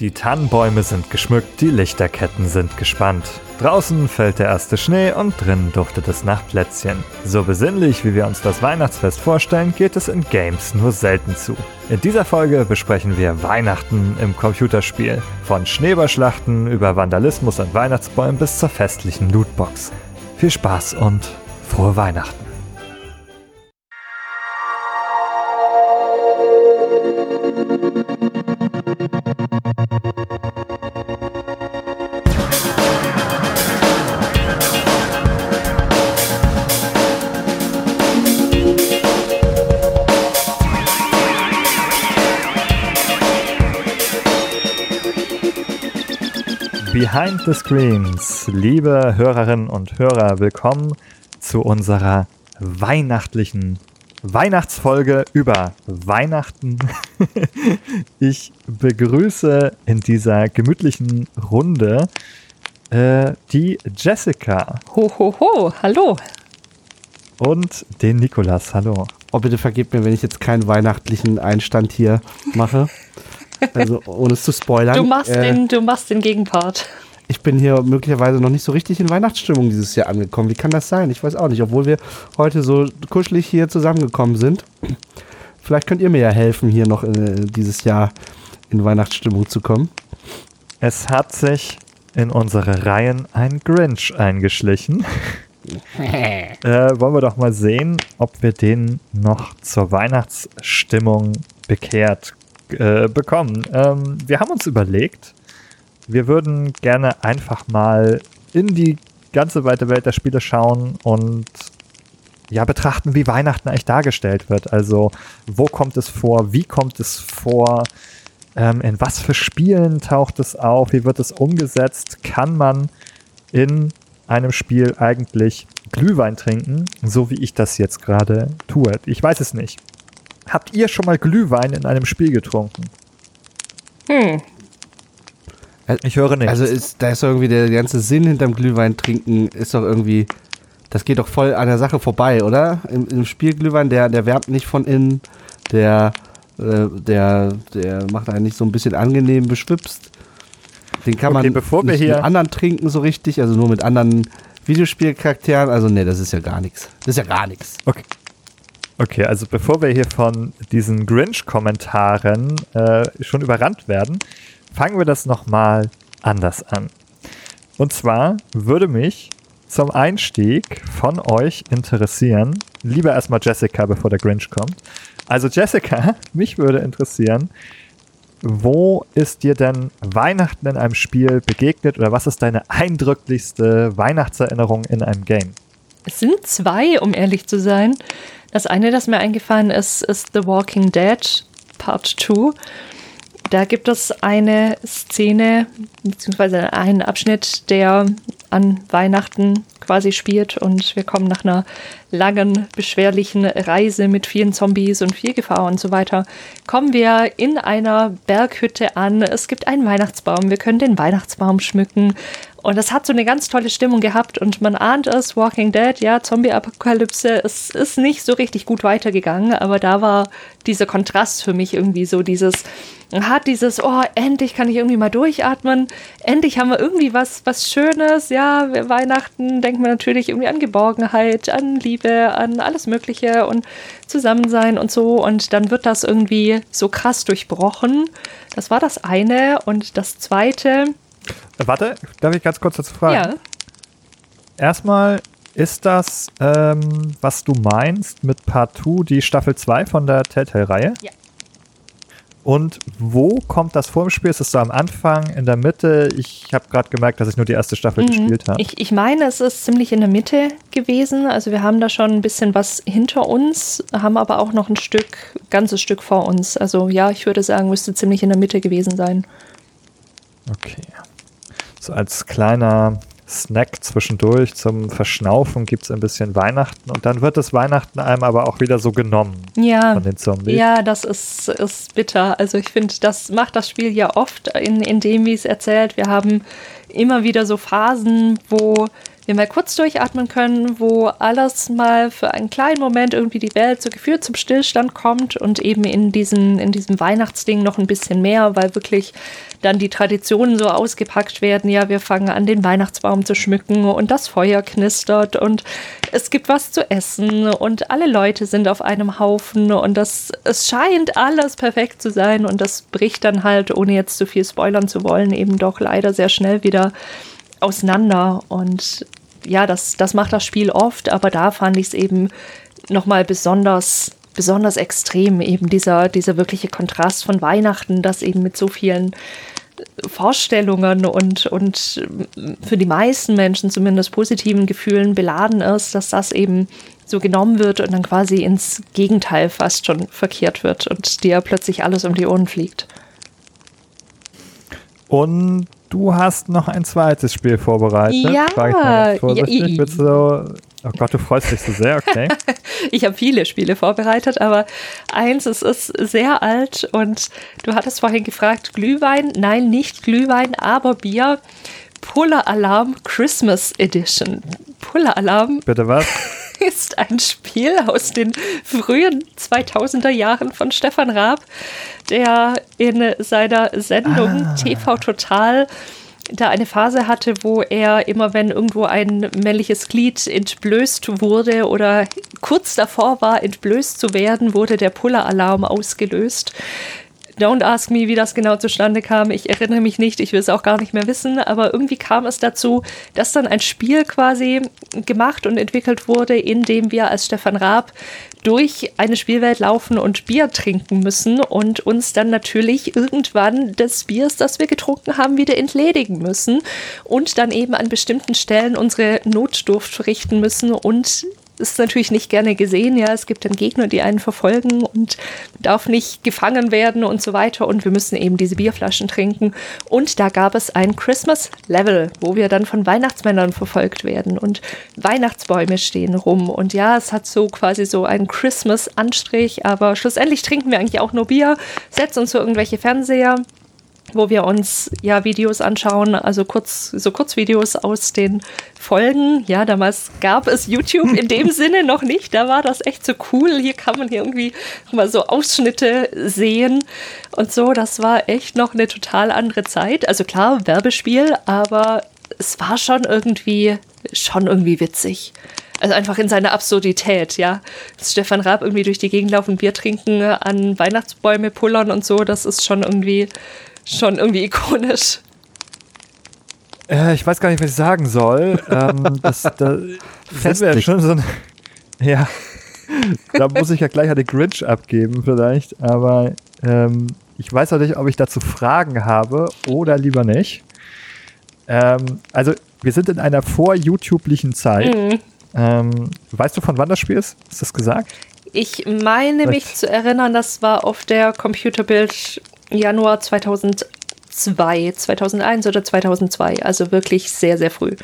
Die Tannenbäume sind geschmückt, die Lichterketten sind gespannt. Draußen fällt der erste Schnee und drinnen duftet es nach Plätzchen. So besinnlich, wie wir uns das Weihnachtsfest vorstellen, geht es in Games nur selten zu. In dieser Folge besprechen wir Weihnachten im Computerspiel. Von Schneeballschlachten über Vandalismus an Weihnachtsbäumen bis zur festlichen Lootbox. Viel Spaß und frohe Weihnachten. Behind the Screens, liebe Hörerinnen und Hörer, willkommen zu unserer weihnachtlichen Weihnachtsfolge über Weihnachten. ich begrüße in dieser gemütlichen Runde äh, die Jessica. Ho, ho, ho, hallo. Und den Nikolas, hallo. Oh, bitte vergebt mir, wenn ich jetzt keinen weihnachtlichen Einstand hier mache. Also ohne es zu spoilern. Du machst, äh, den, du machst den Gegenpart. Ich bin hier möglicherweise noch nicht so richtig in Weihnachtsstimmung dieses Jahr angekommen. Wie kann das sein? Ich weiß auch nicht, obwohl wir heute so kuschelig hier zusammengekommen sind. Vielleicht könnt ihr mir ja helfen, hier noch äh, dieses Jahr in Weihnachtsstimmung zu kommen. Es hat sich in unsere Reihen ein Grinch eingeschlichen. äh, wollen wir doch mal sehen, ob wir den noch zur Weihnachtsstimmung bekehrt äh, bekommen. Ähm, wir haben uns überlegt, wir würden gerne einfach mal in die ganze weite Welt der Spiele schauen und ja, betrachten, wie Weihnachten eigentlich dargestellt wird. Also, wo kommt es vor? Wie kommt es vor? Ähm, in was für Spielen taucht es auf? Wie wird es umgesetzt? Kann man in einem Spiel eigentlich Glühwein trinken, so wie ich das jetzt gerade tue? Ich weiß es nicht. Habt ihr schon mal Glühwein in einem Spiel getrunken? Hm. Ich höre nicht. Also ist, da ist doch irgendwie der ganze Sinn hinterm Glühwein trinken, ist doch irgendwie, das geht doch voll an der Sache vorbei, oder? Im, im Spiel Glühwein, der, der wärmt nicht von innen, der, äh, der, der macht einen nicht so ein bisschen angenehm beschwipst. Den kann okay, man bevor nicht wir hier mit anderen trinken so richtig, also nur mit anderen Videospielcharakteren. Also nee, das ist ja gar nichts. Das ist ja gar nichts. Okay. Okay, also bevor wir hier von diesen Grinch-Kommentaren äh, schon überrannt werden, fangen wir das nochmal anders an. Und zwar würde mich zum Einstieg von euch interessieren, lieber erstmal Jessica, bevor der Grinch kommt. Also Jessica, mich würde interessieren, wo ist dir denn Weihnachten in einem Spiel begegnet oder was ist deine eindrücklichste Weihnachtserinnerung in einem Game? Es sind zwei, um ehrlich zu sein. Das eine, das mir eingefallen ist, ist The Walking Dead Part 2. Da gibt es eine Szene, beziehungsweise einen Abschnitt, der an Weihnachten quasi spielt und wir kommen nach einer langen, beschwerlichen Reise mit vielen Zombies und viel Gefahr und so weiter, kommen wir in einer Berghütte an. Es gibt einen Weihnachtsbaum, wir können den Weihnachtsbaum schmücken und das hat so eine ganz tolle Stimmung gehabt und man ahnt es, Walking Dead, ja, Zombie-Apokalypse, es ist nicht so richtig gut weitergegangen, aber da war dieser Kontrast für mich irgendwie so dieses, hat dieses, oh, endlich kann ich irgendwie mal durchatmen, endlich haben wir irgendwie was, was Schönes, ja, Weihnachten denkt man natürlich irgendwie an Geborgenheit, an Liebe, an alles Mögliche und Zusammensein und so und dann wird das irgendwie so krass durchbrochen. Das war das eine und das zweite, Warte, darf ich ganz kurz dazu fragen? Ja. Erstmal, ist das, ähm, was du meinst mit Part 2, die Staffel 2 von der Telltale-Reihe? Ja. Und wo kommt das vor im Spiel? Ist es so am Anfang, in der Mitte? Ich habe gerade gemerkt, dass ich nur die erste Staffel mhm. gespielt habe. Ich, ich meine, es ist ziemlich in der Mitte gewesen. Also wir haben da schon ein bisschen was hinter uns, haben aber auch noch ein Stück, ganzes Stück vor uns. Also ja, ich würde sagen, müsste ziemlich in der Mitte gewesen sein. Okay. So als kleiner Snack zwischendurch zum Verschnaufen gibt es ein bisschen Weihnachten und dann wird das Weihnachten einem aber auch wieder so genommen ja, von den Zombies. Ja, das ist, ist bitter. Also ich finde, das macht das Spiel ja oft in, in dem, wie es erzählt. Wir haben immer wieder so Phasen, wo wir mal kurz durchatmen können, wo alles mal für einen kleinen Moment irgendwie die Welt so gefühlt zum Stillstand kommt und eben in, diesen, in diesem Weihnachtsding noch ein bisschen mehr, weil wirklich dann die Traditionen so ausgepackt werden. Ja, wir fangen an, den Weihnachtsbaum zu schmücken und das Feuer knistert und es gibt was zu essen und alle Leute sind auf einem Haufen und das, es scheint alles perfekt zu sein und das bricht dann halt, ohne jetzt zu viel spoilern zu wollen, eben doch leider sehr schnell wieder auseinander. Und ja, das, das macht das Spiel oft, aber da fand ich es eben nochmal besonders, besonders extrem, eben dieser, dieser wirkliche Kontrast von Weihnachten, das eben mit so vielen Vorstellungen und, und für die meisten Menschen zumindest positiven Gefühlen beladen ist, dass das eben so genommen wird und dann quasi ins Gegenteil fast schon verkehrt wird und dir plötzlich alles um die Ohren fliegt. Und du hast noch ein zweites Spiel vorbereitet. Ja, ich vorsichtig. Ja, so, oh Gott, du freust dich so sehr, okay. ich habe viele Spiele vorbereitet, aber eins, es ist sehr alt und du hattest vorhin gefragt, Glühwein? Nein, nicht Glühwein, aber Bier. Puller Alarm Christmas Edition. Puller Alarm. Bitte was? ist ein Spiel aus den frühen 2000er Jahren von Stefan Raab, der in seiner Sendung ah. TV Total da eine Phase hatte, wo er immer, wenn irgendwo ein männliches Glied entblößt wurde oder kurz davor war, entblößt zu werden, wurde der Puller-Alarm ausgelöst. Don't ask me, wie das genau zustande kam. Ich erinnere mich nicht, ich will es auch gar nicht mehr wissen, aber irgendwie kam es dazu, dass dann ein Spiel quasi gemacht und entwickelt wurde, in dem wir als Stefan Raab durch eine Spielwelt laufen und Bier trinken müssen und uns dann natürlich irgendwann des Biers, das wir getrunken haben, wieder entledigen müssen und dann eben an bestimmten Stellen unsere Notdurft verrichten müssen und ist natürlich nicht gerne gesehen. Ja, es gibt dann Gegner, die einen verfolgen und darf nicht gefangen werden und so weiter. Und wir müssen eben diese Bierflaschen trinken. Und da gab es ein Christmas Level, wo wir dann von Weihnachtsmännern verfolgt werden und Weihnachtsbäume stehen rum. Und ja, es hat so quasi so einen Christmas-Anstrich, aber schlussendlich trinken wir eigentlich auch nur Bier, setzen uns so irgendwelche Fernseher wo wir uns ja Videos anschauen, also kurz, so Kurzvideos aus den Folgen. Ja, damals gab es YouTube in dem Sinne noch nicht. Da war das echt so cool. Hier kann man hier irgendwie mal so Ausschnitte sehen und so. Das war echt noch eine total andere Zeit. Also klar, Werbespiel, aber es war schon irgendwie, schon irgendwie witzig. Also einfach in seiner Absurdität, ja. Dass Stefan Raab irgendwie durch die Gegend laufen, Bier trinken, an Weihnachtsbäume pullern und so, das ist schon irgendwie schon irgendwie ikonisch. Äh, ich weiß gar nicht, was ich sagen soll. ähm, das, da sind wir ja schon so ein, Ja, da muss ich ja gleich an den Grinch abgeben vielleicht, aber ähm, ich weiß auch nicht, ob ich dazu Fragen habe oder lieber nicht. Ähm, also, wir sind in einer vor-YouTublichen Zeit. Mhm. Ähm, weißt du, von wann das Spiel ist? Ist das gesagt? Ich meine mich zu erinnern, das war auf der Computerbild Januar 2002, 2001 oder 2002, also wirklich sehr, sehr früh.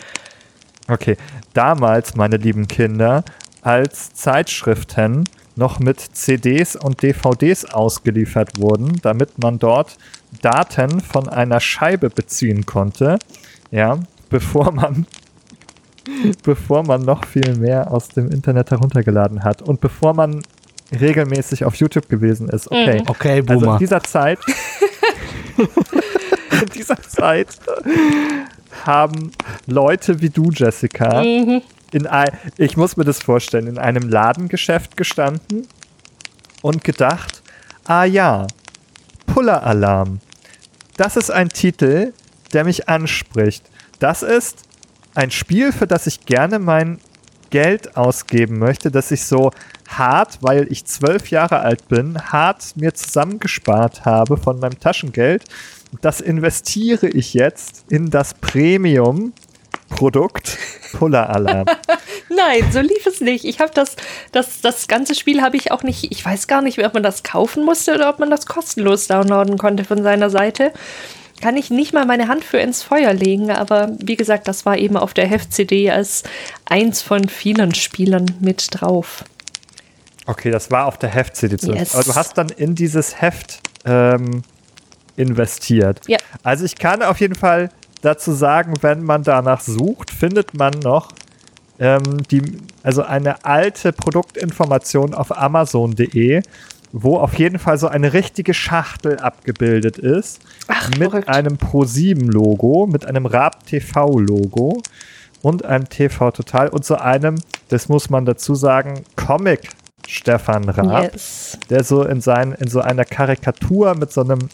Okay, damals, meine lieben Kinder, als Zeitschriften noch mit CDs und DVDs ausgeliefert wurden, damit man dort Daten von einer Scheibe beziehen konnte, ja, bevor man bevor man noch viel mehr aus dem Internet heruntergeladen hat und bevor man regelmäßig auf YouTube gewesen ist. Okay, mhm. okay Boomer. Also in dieser Zeit, in dieser Zeit haben Leute wie du, Jessica, mhm. in ein, ich muss mir das vorstellen, in einem Ladengeschäft gestanden und gedacht, ah ja, Puller-Alarm. Das ist ein Titel, der mich anspricht. Das ist ein Spiel, für das ich gerne mein Geld ausgeben möchte, das ich so hart, weil ich zwölf Jahre alt bin, hart mir zusammengespart habe von meinem Taschengeld. Das investiere ich jetzt in das Premium Produkt Puller Alarm. Nein, so lief es nicht. Ich habe das, das, das ganze Spiel habe ich auch nicht, ich weiß gar nicht, ob man das kaufen musste oder ob man das kostenlos downloaden konnte von seiner Seite. Kann ich nicht mal meine Hand für ins Feuer legen, aber wie gesagt, das war eben auf der Heft-CD als eins von vielen Spielen mit drauf. Okay, das war auf der Heft-CD. Yes. Aber du hast dann in dieses Heft ähm, investiert. Ja. Also ich kann auf jeden Fall dazu sagen, wenn man danach sucht, findet man noch ähm, die, also eine alte Produktinformation auf Amazon.de, wo auf jeden Fall so eine richtige Schachtel abgebildet ist. Ach, mit verrückt. einem Pro7-Logo, mit einem Rab TV-Logo und einem TV Total und so einem, das muss man dazu sagen, Comic Stefan Raab, yes. der so in, sein, in so einer Karikatur mit so einem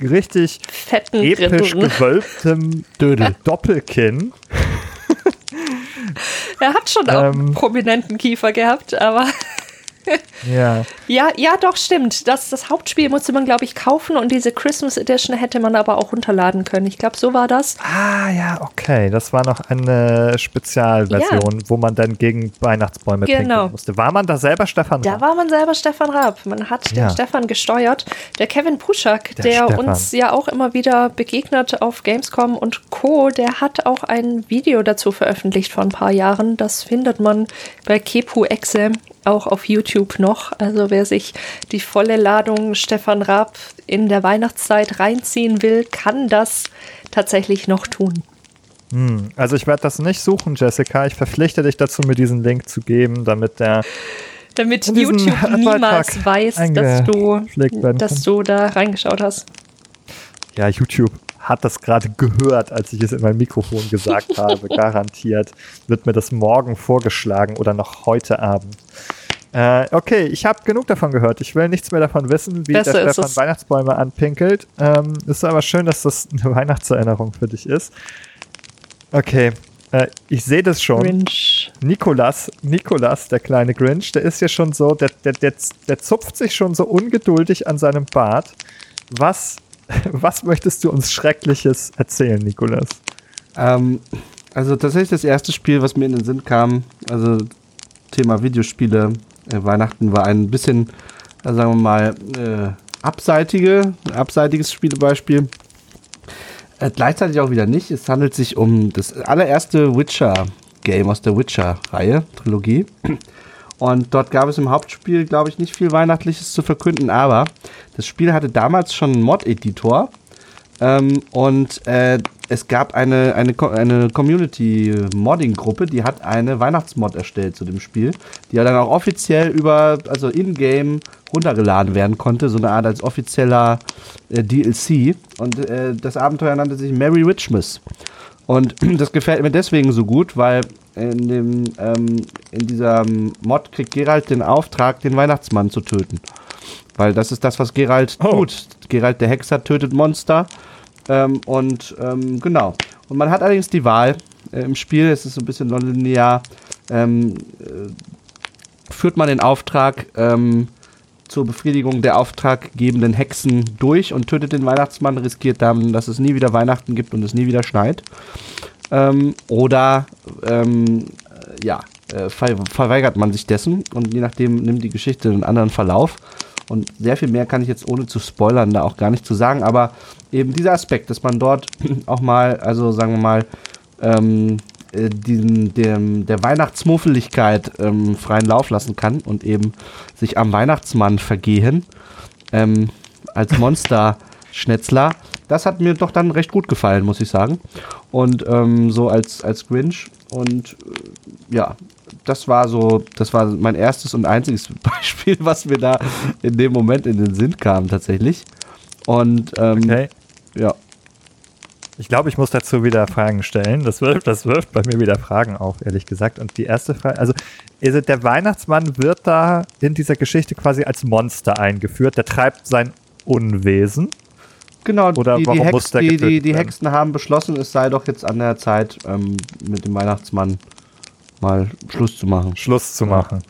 richtig Fetten episch Grinsen. gewölbtem Dödel. Doppelkinn. er hat schon auch ähm, einen prominenten Kiefer gehabt, aber ja. ja. Ja, doch, stimmt. Das, das Hauptspiel musste man, glaube ich, kaufen und diese Christmas Edition hätte man aber auch runterladen können. Ich glaube, so war das. Ah, ja, okay. Das war noch eine Spezialversion, ja. wo man dann gegen Weihnachtsbäume genau. musste. War man da selber Stefan Raab? Da war man selber Stefan Raab. Man hat ja. den Stefan gesteuert. Der Kevin Puschak, der, der uns ja auch immer wieder begegnet auf Gamescom und Co., der hat auch ein Video dazu veröffentlicht vor ein paar Jahren. Das findet man bei Kepu Exe auch auf YouTube noch. Also wer sich die volle Ladung Stefan Raab in der Weihnachtszeit reinziehen will, kann das tatsächlich noch tun. Hm, also ich werde das nicht suchen, Jessica. Ich verpflichte dich dazu, mir diesen Link zu geben, damit der damit YouTube niemals weiß, dass du, dass du da reingeschaut hast. Ja, YouTube hat das gerade gehört, als ich es in mein Mikrofon gesagt habe. Garantiert wird mir das morgen vorgeschlagen oder noch heute Abend. Äh, okay, ich habe genug davon gehört. Ich will nichts mehr davon wissen, wie Besser der Stefan Weihnachtsbäume anpinkelt. Ähm, ist aber schön, dass das eine Weihnachtserinnerung für dich ist. Okay, äh, ich sehe das schon. Grinch. Nikolas, Nikolas, der kleine Grinch, der ist ja schon so, der, der, der, der zupft sich schon so ungeduldig an seinem Bart. Was, was möchtest du uns Schreckliches erzählen, Nikolas? Ähm, also tatsächlich das erste Spiel, was mir in den Sinn kam, also Thema Videospiele, äh, Weihnachten war ein bisschen, äh, sagen wir mal, äh, abseitige, abseitiges Spielebeispiel. Äh, gleichzeitig auch wieder nicht. Es handelt sich um das allererste Witcher-Game aus der Witcher-Reihe, Trilogie. Und dort gab es im Hauptspiel, glaube ich, nicht viel Weihnachtliches zu verkünden, aber das Spiel hatte damals schon einen Mod-Editor. Ähm, und äh, es gab eine, eine, eine Community-Modding-Gruppe, die hat eine Weihnachtsmod erstellt zu dem Spiel, die ja dann auch offiziell über, also in-game runtergeladen werden konnte, so eine Art als offizieller äh, DLC. Und äh, das Abenteuer nannte sich Merry Richmas. Und das gefällt mir deswegen so gut, weil in, dem, ähm, in dieser Mod kriegt Geralt den Auftrag, den Weihnachtsmann zu töten. Weil das ist das, was Geralt oh. tut. Geralt der Hexer tötet Monster ähm, und ähm, genau. Und man hat allerdings die Wahl äh, im Spiel, es ist so ein bisschen nonlinear, ähm, äh, führt man den Auftrag ähm, zur Befriedigung der auftraggebenden Hexen durch und tötet den Weihnachtsmann, riskiert dann, dass es nie wieder Weihnachten gibt und es nie wieder schneit. Ähm, oder ähm, ja, äh, ver verweigert man sich dessen und je nachdem nimmt die Geschichte einen anderen Verlauf. Und sehr viel mehr kann ich jetzt ohne zu spoilern da auch gar nicht zu sagen, aber eben dieser Aspekt, dass man dort auch mal, also sagen wir mal, ähm, äh, diesen, dem, der Weihnachtsmuffeligkeit ähm, freien Lauf lassen kann und eben sich am Weihnachtsmann vergehen ähm, als Monster-Schnetzler. Das hat mir doch dann recht gut gefallen, muss ich sagen. Und ähm, so als, als Grinch. Und äh, ja, das war so, das war mein erstes und einziges Beispiel, was mir da in dem Moment in den Sinn kam, tatsächlich. Und ähm, okay. ja. Ich glaube, ich muss dazu wieder Fragen stellen. Das wirft, das wirft bei mir wieder Fragen auf, ehrlich gesagt. Und die erste Frage, also der Weihnachtsmann wird da in dieser Geschichte quasi als Monster eingeführt. Der treibt sein Unwesen. Genau, Oder die, warum die, Hex, muss der die, die, die Hexen haben beschlossen, es sei doch jetzt an der Zeit, ähm, mit dem Weihnachtsmann mal Schluss zu machen. Schluss zu machen.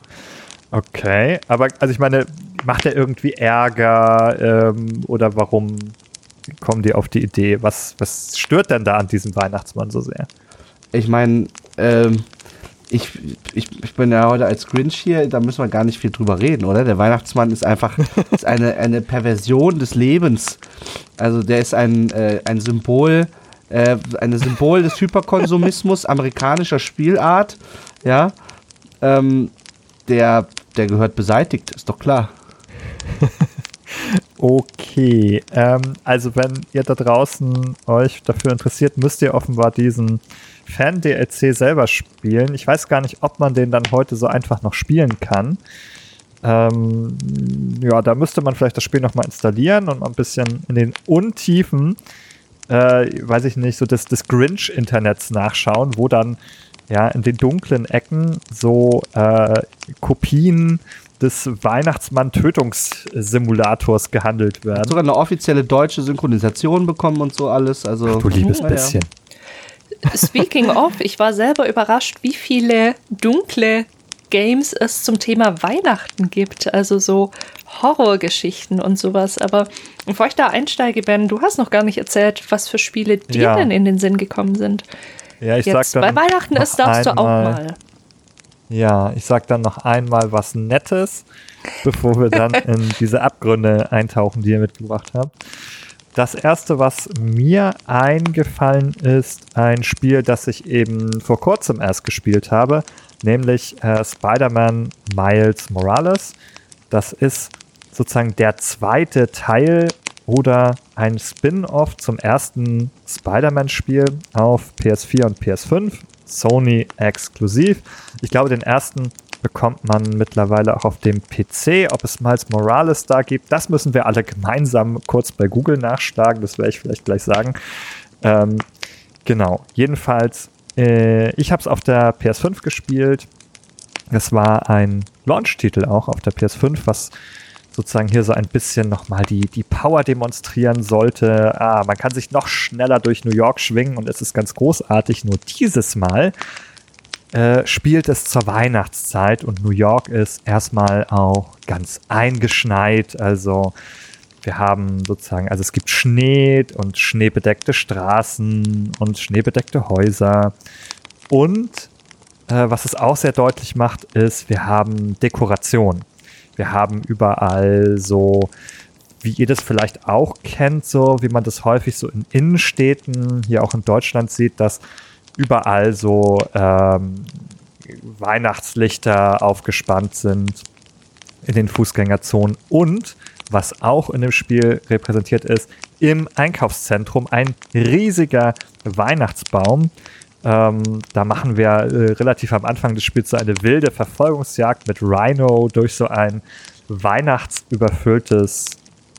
Okay, aber also ich meine, macht er irgendwie Ärger ähm, oder warum kommen die auf die Idee? Was, was stört denn da an diesem Weihnachtsmann so sehr? Ich meine, ähm, ich, ich, ich bin ja heute als Grinch hier, da müssen wir gar nicht viel drüber reden, oder? Der Weihnachtsmann ist einfach ist eine, eine Perversion des Lebens. Also der ist ein, äh, ein Symbol äh, ein Symbol des Hyperkonsumismus amerikanischer Spielart, ja, ähm, der, der gehört beseitigt, ist doch klar. Okay, ähm, also wenn ihr da draußen euch dafür interessiert, müsst ihr offenbar diesen Fan-DLC selber spielen. Ich weiß gar nicht, ob man den dann heute so einfach noch spielen kann. Ähm, ja, da müsste man vielleicht das Spiel nochmal installieren und mal ein bisschen in den Untiefen, äh, weiß ich nicht, so des, des Grinch-Internets nachschauen, wo dann ja in den dunklen Ecken so äh, Kopien des Weihnachtsmann-Tötungssimulators gehandelt werden. Hat sogar eine offizielle deutsche Synchronisation bekommen und so alles. Also, Ach, du liebes ja, bisschen. Speaking of, ich war selber überrascht, wie viele dunkle Games es zum Thema Weihnachten gibt. Also so Horrorgeschichten und sowas. Aber bevor ich da einsteige, Ben, du hast noch gar nicht erzählt, was für Spiele dir ja. denn in den Sinn gekommen sind. Ja, ich Jetzt, sag dann Bei Weihnachten ist, darfst du auch mal. Ja, ich sag dann noch einmal was Nettes, bevor wir dann in diese Abgründe eintauchen, die ihr mitgebracht habt. Das erste, was mir eingefallen ist, ein Spiel, das ich eben vor kurzem erst gespielt habe, nämlich äh, Spider-Man Miles Morales. Das ist sozusagen der zweite Teil oder ein Spin-off zum ersten Spider-Man-Spiel auf PS4 und PS5, Sony exklusiv. Ich glaube, den ersten bekommt man mittlerweile auch auf dem PC. Ob es Miles Morales da gibt, das müssen wir alle gemeinsam kurz bei Google nachschlagen. Das werde ich vielleicht gleich sagen. Ähm, genau, jedenfalls, äh, ich habe es auf der PS5 gespielt. Es war ein Launch-Titel auch auf der PS5, was sozusagen hier so ein bisschen nochmal die, die Power demonstrieren sollte. Ah, man kann sich noch schneller durch New York schwingen und es ist ganz großartig. Nur dieses Mal äh, spielt es zur Weihnachtszeit und New York ist erstmal auch ganz eingeschneit. Also wir haben sozusagen, also es gibt Schnee und schneebedeckte Straßen und schneebedeckte Häuser. Und äh, was es auch sehr deutlich macht, ist, wir haben Dekoration. Wir haben überall so, wie ihr das vielleicht auch kennt, so wie man das häufig so in Innenstädten, hier auch in Deutschland sieht, dass überall so ähm, Weihnachtslichter aufgespannt sind in den Fußgängerzonen. Und was auch in dem Spiel repräsentiert ist, im Einkaufszentrum ein riesiger Weihnachtsbaum, ähm, da machen wir äh, relativ am Anfang des Spiels so eine wilde Verfolgungsjagd mit Rhino durch so ein weihnachtsüberfülltes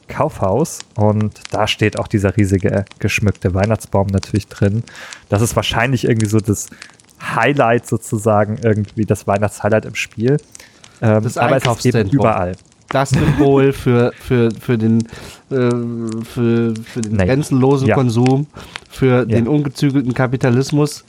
Kaufhaus und da steht auch dieser riesige geschmückte Weihnachtsbaum natürlich drin. Das ist wahrscheinlich irgendwie so das Highlight sozusagen, irgendwie das Weihnachtshighlight im Spiel. Ähm, das aber es ist eben überall. Das Symbol für, für, für den, äh, für, für den grenzenlosen ja. Konsum, für ja. den ungezügelten Kapitalismus.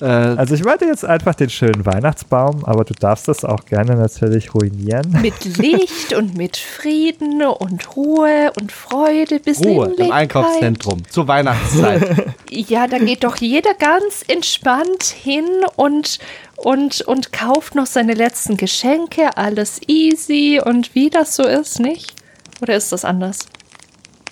Äh, also ich wollte jetzt einfach den schönen Weihnachtsbaum, aber du darfst das auch gerne natürlich ruinieren. Mit Licht und mit Frieden und Ruhe und Freude, Ruhe im Einkaufszentrum zur Weihnachtszeit. ja, da geht doch jeder ganz entspannt hin und, und, und kauft noch seine letzten Geschenke, alles easy und wie das so ist, nicht? Oder ist das anders?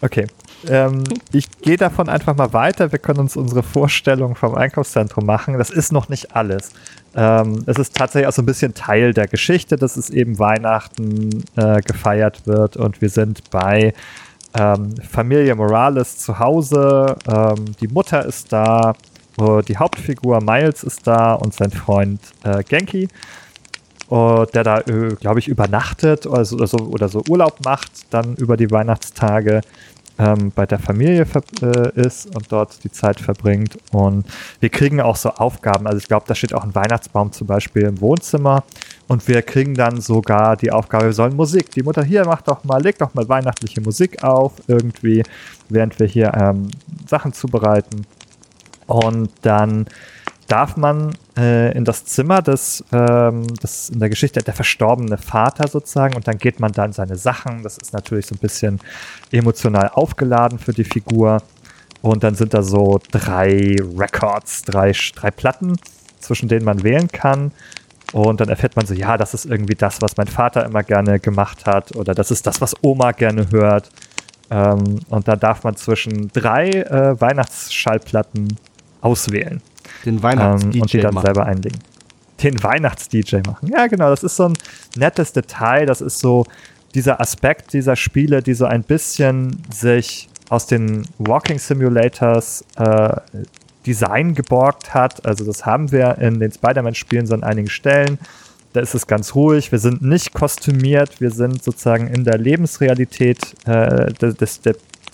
Okay, ähm, ich gehe davon einfach mal weiter. Wir können uns unsere Vorstellung vom Einkaufszentrum machen. Das ist noch nicht alles. Ähm, es ist tatsächlich auch so ein bisschen Teil der Geschichte, dass es eben Weihnachten äh, gefeiert wird und wir sind bei ähm, Familie Morales zu Hause. Ähm, die Mutter ist da, äh, die Hauptfigur Miles ist da und sein Freund äh, Genki. Uh, der da, äh, glaube ich, übernachtet oder so, oder so, oder so Urlaub macht, dann über die Weihnahtstage ähm, bei der Familie äh, ist und dort die Zeit verbringt. Und wir kriegen auch so Aufgaben. Also ich glaube, da steht auch ein Weihnachtsbaum zum Beispiel im Wohnzimmer. Und wir kriegen dann sogar die Aufgabe, wir sollen Musik. Die Mutter hier macht doch mal, legt doch mal weihnachtliche Musik auf, irgendwie, während wir hier ähm, Sachen zubereiten. Und dann darf man äh, in das Zimmer des, ähm, das in der Geschichte der verstorbene Vater sozusagen und dann geht man da in seine Sachen. Das ist natürlich so ein bisschen emotional aufgeladen für die Figur. Und dann sind da so drei Records, drei, drei Platten, zwischen denen man wählen kann. Und dann erfährt man so, ja, das ist irgendwie das, was mein Vater immer gerne gemacht hat oder das ist das, was Oma gerne hört. Ähm, und da darf man zwischen drei äh, Weihnachtsschallplatten auswählen. Den Weihnachts-DJ ähm, Und die dann machen. selber einlegen. Den Weihnachts-DJ machen. Ja, genau. Das ist so ein nettes Detail. Das ist so dieser Aspekt dieser Spiele, die so ein bisschen sich aus den Walking Simulators äh, Design geborgt hat. Also das haben wir in den Spider-Man-Spielen so an einigen Stellen. Da ist es ganz ruhig. Wir sind nicht kostümiert. Wir sind sozusagen in der Lebensrealität äh, des, des,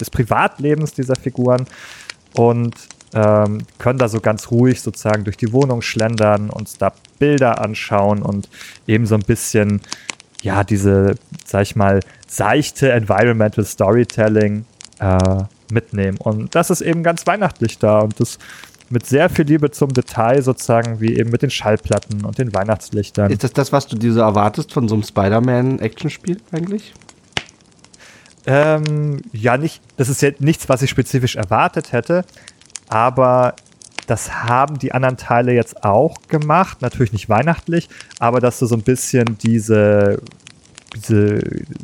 des Privatlebens dieser Figuren und ähm, können da so ganz ruhig sozusagen durch die Wohnung schlendern, uns da Bilder anschauen und eben so ein bisschen, ja, diese, sag ich mal, seichte Environmental Storytelling äh, mitnehmen. Und das ist eben ganz weihnachtlich da und das mit sehr viel Liebe zum Detail sozusagen, wie eben mit den Schallplatten und den Weihnachtslichtern. Ist das das, was du dir so erwartest von so einem Spider-Man-Actionspiel eigentlich? Ähm, ja, nicht, das ist jetzt nichts, was ich spezifisch erwartet hätte, aber das haben die anderen Teile jetzt auch gemacht. Natürlich nicht weihnachtlich, aber dass du so ein bisschen diese, diese,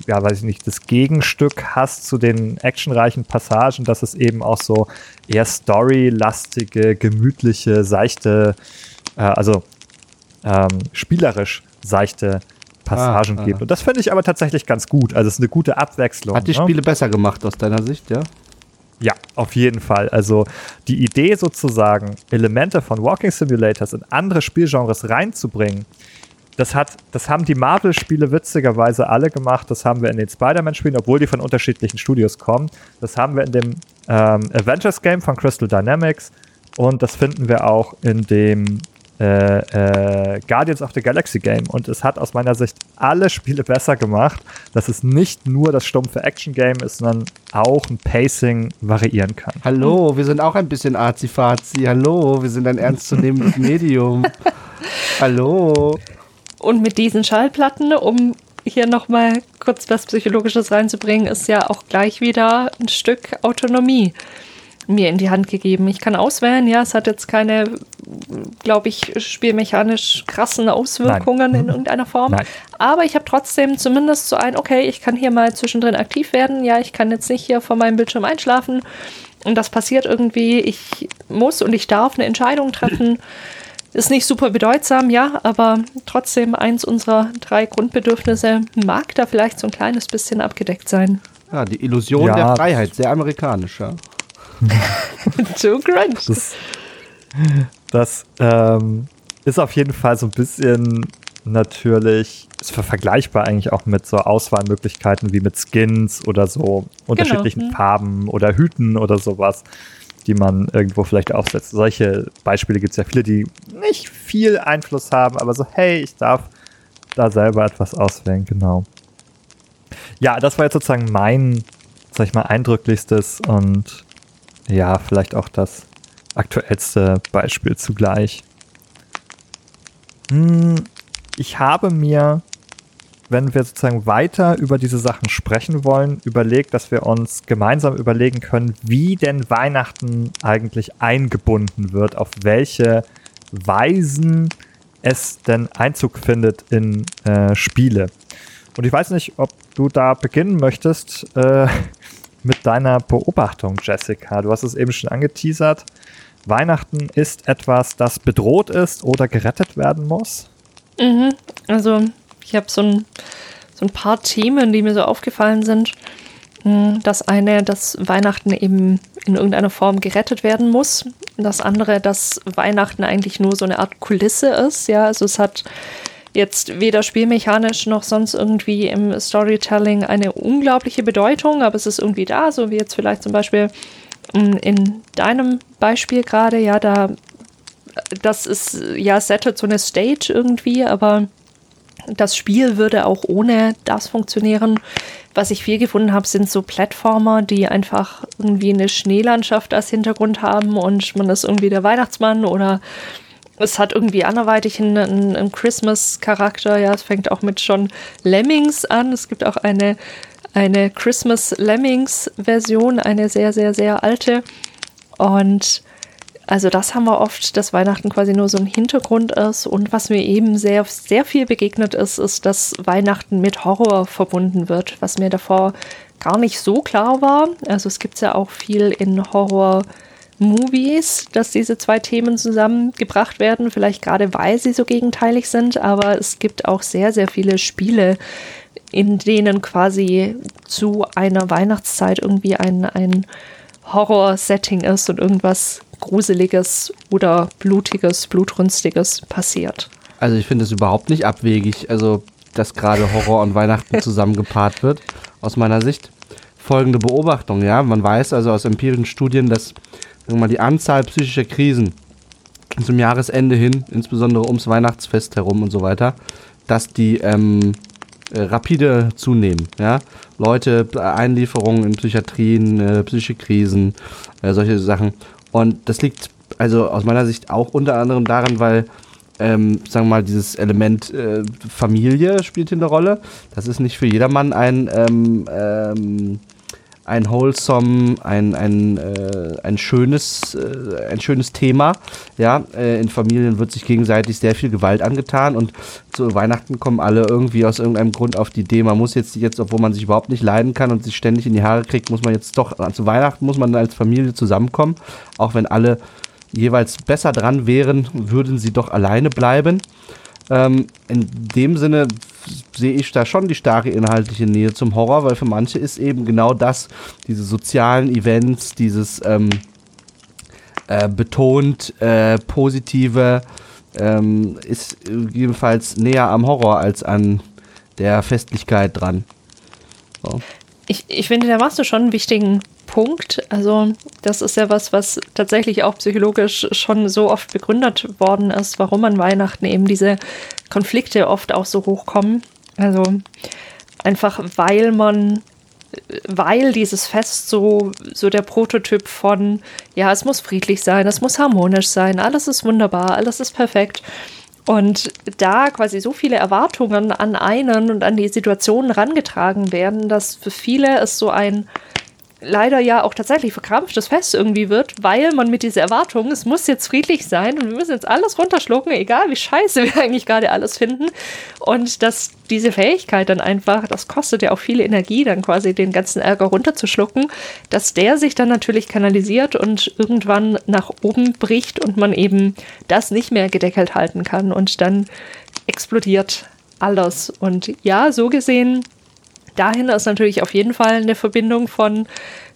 ja, weiß ich nicht, das Gegenstück hast zu den actionreichen Passagen, dass es eben auch so eher storylastige, gemütliche, seichte, äh, also ähm, spielerisch seichte Passagen ah, gibt. Und das finde ich aber tatsächlich ganz gut. Also es ist eine gute Abwechslung. Hat die ne? Spiele besser gemacht aus deiner Sicht, ja? Ja, auf jeden Fall. Also die Idee sozusagen, Elemente von Walking Simulators in andere Spielgenres reinzubringen, das, hat, das haben die Marvel-Spiele witzigerweise alle gemacht. Das haben wir in den Spider-Man-Spielen, obwohl die von unterschiedlichen Studios kommen. Das haben wir in dem ähm, Avengers-Game von Crystal Dynamics. Und das finden wir auch in dem äh, äh, Guardians of the Galaxy Game und es hat aus meiner Sicht alle Spiele besser gemacht, dass es nicht nur das stumpfe Action-Game ist, sondern auch ein Pacing variieren kann. Hallo, wir sind auch ein bisschen arzi-fazi. Hallo, wir sind ein ernstzunehmendes Medium. Hallo. Und mit diesen Schallplatten, um hier nochmal kurz was Psychologisches reinzubringen, ist ja auch gleich wieder ein Stück Autonomie mir in die Hand gegeben. Ich kann auswählen, ja, es hat jetzt keine, glaube ich, spielmechanisch krassen Auswirkungen Nein. in irgendeiner Form. Nein. Aber ich habe trotzdem zumindest so ein, okay, ich kann hier mal zwischendrin aktiv werden. Ja, ich kann jetzt nicht hier vor meinem Bildschirm einschlafen. Und das passiert irgendwie. Ich muss und ich darf eine Entscheidung treffen. Ist nicht super bedeutsam, ja, aber trotzdem eins unserer drei Grundbedürfnisse mag da vielleicht so ein kleines bisschen abgedeckt sein. Ja, die Illusion ja. der Freiheit, sehr amerikanisch, ja. Too Grunge. Das, das ähm, ist auf jeden Fall so ein bisschen natürlich, ist vergleichbar eigentlich auch mit so Auswahlmöglichkeiten wie mit Skins oder so unterschiedlichen genau. Farben oder Hüten oder sowas, die man irgendwo vielleicht aufsetzt. Solche Beispiele gibt es ja viele, die nicht viel Einfluss haben, aber so, hey, ich darf da selber etwas auswählen, genau. Ja, das war jetzt sozusagen mein, sag ich mal, eindrücklichstes und ja, vielleicht auch das aktuellste Beispiel zugleich. Hm, ich habe mir, wenn wir sozusagen weiter über diese Sachen sprechen wollen, überlegt, dass wir uns gemeinsam überlegen können, wie denn Weihnachten eigentlich eingebunden wird, auf welche Weisen es denn Einzug findet in äh, Spiele. Und ich weiß nicht, ob du da beginnen möchtest. Äh, mit deiner Beobachtung, Jessica. Du hast es eben schon angeteasert. Weihnachten ist etwas, das bedroht ist oder gerettet werden muss? Mhm. Also, ich habe so ein, so ein paar Themen, die mir so aufgefallen sind. Hm, das eine, dass Weihnachten eben in irgendeiner Form gerettet werden muss. Das andere, dass Weihnachten eigentlich nur so eine Art Kulisse ist. Ja, also es hat jetzt weder spielmechanisch noch sonst irgendwie im Storytelling eine unglaubliche Bedeutung, aber es ist irgendwie da, so wie jetzt vielleicht zum Beispiel mm, in deinem Beispiel gerade, ja, da, das ist, ja, settet so eine Stage irgendwie, aber das Spiel würde auch ohne das funktionieren. Was ich viel gefunden habe, sind so Plattformer, die einfach irgendwie eine Schneelandschaft als Hintergrund haben und man ist irgendwie der Weihnachtsmann oder es hat irgendwie anderweitig einen, einen Christmas-Charakter. Ja, es fängt auch mit schon Lemmings an. Es gibt auch eine, eine Christmas Lemmings-Version, eine sehr, sehr, sehr alte. Und also das haben wir oft, dass Weihnachten quasi nur so ein Hintergrund ist. Und was mir eben sehr, sehr viel begegnet ist, ist, dass Weihnachten mit Horror verbunden wird, was mir davor gar nicht so klar war. Also es gibt ja auch viel in Horror- Movies, dass diese zwei Themen zusammengebracht werden, vielleicht gerade weil sie so gegenteilig sind, aber es gibt auch sehr, sehr viele Spiele, in denen quasi zu einer Weihnachtszeit irgendwie ein, ein Horror-Setting ist und irgendwas Gruseliges oder Blutiges, Blutrünstiges passiert. Also ich finde es überhaupt nicht abwegig, also dass gerade Horror und Weihnachten zusammengepaart wird, aus meiner Sicht. Folgende Beobachtung, ja, man weiß also aus empirischen Studien, dass mal, die Anzahl psychischer Krisen zum Jahresende hin, insbesondere ums Weihnachtsfest herum und so weiter, dass die ähm, äh, rapide zunehmen. Ja? Leute, Einlieferungen in Psychiatrien, äh, psychische Krisen, äh, solche Sachen. Und das liegt also aus meiner Sicht auch unter anderem daran, weil ähm, sagen wir mal, dieses Element äh, Familie spielt hier eine Rolle. Das ist nicht für jedermann ein ähm, ähm, ein wholesome, ein, ein, äh, ein, schönes, äh, ein schönes Thema. Ja, äh, in Familien wird sich gegenseitig sehr viel Gewalt angetan und zu Weihnachten kommen alle irgendwie aus irgendeinem Grund auf die Idee, man muss jetzt, jetzt, obwohl man sich überhaupt nicht leiden kann und sich ständig in die Haare kriegt, muss man jetzt doch, zu Weihnachten muss man als Familie zusammenkommen, auch wenn alle jeweils besser dran wären, würden sie doch alleine bleiben. Ähm, in dem Sinne sehe ich da schon die starke inhaltliche Nähe zum Horror, weil für manche ist eben genau das, diese sozialen Events, dieses ähm, äh, betont äh, positive, ähm, ist jedenfalls näher am Horror als an der Festlichkeit dran. So. Ich, ich finde, da machst du schon einen wichtigen Punkt. Also das ist ja was, was tatsächlich auch psychologisch schon so oft begründet worden ist, warum an Weihnachten eben diese Konflikte oft auch so hochkommen. Also einfach weil man weil dieses Fest so, so der Prototyp von, ja, es muss friedlich sein, es muss harmonisch sein, alles ist wunderbar, alles ist perfekt. Und da quasi so viele Erwartungen an einen und an die Situation rangetragen werden, dass für viele es so ein leider ja auch tatsächlich verkrampftes Fest irgendwie wird, weil man mit dieser Erwartung, es muss jetzt friedlich sein und wir müssen jetzt alles runterschlucken, egal wie scheiße wir eigentlich gerade alles finden. Und dass diese Fähigkeit dann einfach, das kostet ja auch viel Energie, dann quasi den ganzen Ärger runterzuschlucken, dass der sich dann natürlich kanalisiert und irgendwann nach oben bricht und man eben das nicht mehr gedeckelt halten kann und dann explodiert alles. Und ja, so gesehen dahin ist natürlich auf jeden Fall eine Verbindung von,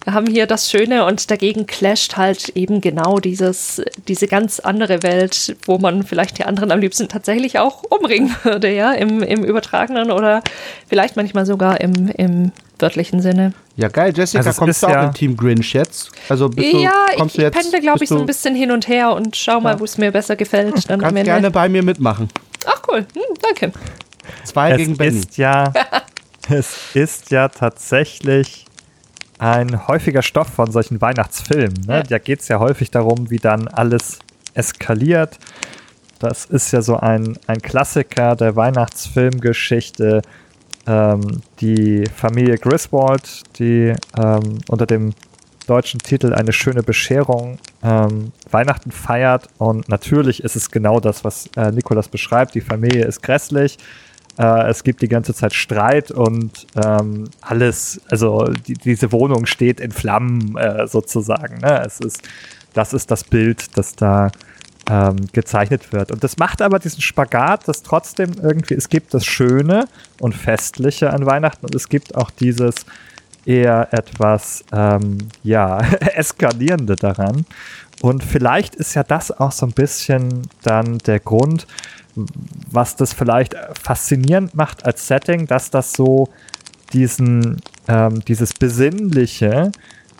wir haben hier das Schöne und dagegen clasht halt eben genau dieses, diese ganz andere Welt, wo man vielleicht die anderen am liebsten tatsächlich auch umbringen würde, ja, im, im übertragenen oder vielleicht manchmal sogar im, im wörtlichen Sinne. Ja, geil. Jessica, also kommst du auch ja in Team Grinch jetzt? Also bist du, ja, kommst ich, du jetzt, pendle, glaube ich, so ein bisschen hin und her und schau mal, ja. wo es mir besser gefällt. Dann kannst gerne bei mir mitmachen. Ach, cool. Hm, danke. Zwei es gegen Benny. Ist ja es ist ja tatsächlich ein häufiger Stoff von solchen Weihnachtsfilmen. Ne? Ja. Da geht es ja häufig darum, wie dann alles eskaliert. Das ist ja so ein, ein Klassiker der Weihnachtsfilmgeschichte. Ähm, die Familie Griswold, die ähm, unter dem deutschen Titel Eine schöne Bescherung ähm, Weihnachten feiert. Und natürlich ist es genau das, was äh, Nikolas beschreibt. Die Familie ist grässlich äh, es gibt die ganze Zeit Streit und ähm, alles, also die, diese Wohnung steht in Flammen äh, sozusagen. Ne? Es ist, das ist das Bild, das da ähm, gezeichnet wird. Und das macht aber diesen Spagat, dass trotzdem irgendwie, es gibt das Schöne und Festliche an Weihnachten und es gibt auch dieses eher etwas, ähm, ja, eskalierende daran. Und vielleicht ist ja das auch so ein bisschen dann der Grund, was das vielleicht faszinierend macht als Setting, dass das so diesen, ähm, dieses Besinnliche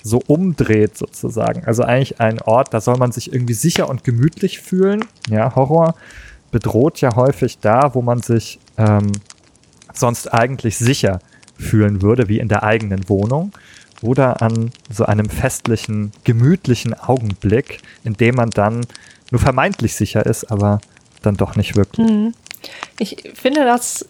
so umdreht sozusagen. Also eigentlich ein Ort, da soll man sich irgendwie sicher und gemütlich fühlen. Ja, Horror bedroht ja häufig da, wo man sich ähm, sonst eigentlich sicher fühlen würde, wie in der eigenen Wohnung oder an so einem festlichen, gemütlichen Augenblick, in dem man dann nur vermeintlich sicher ist, aber dann doch nicht wirklich. Mhm. Ich finde das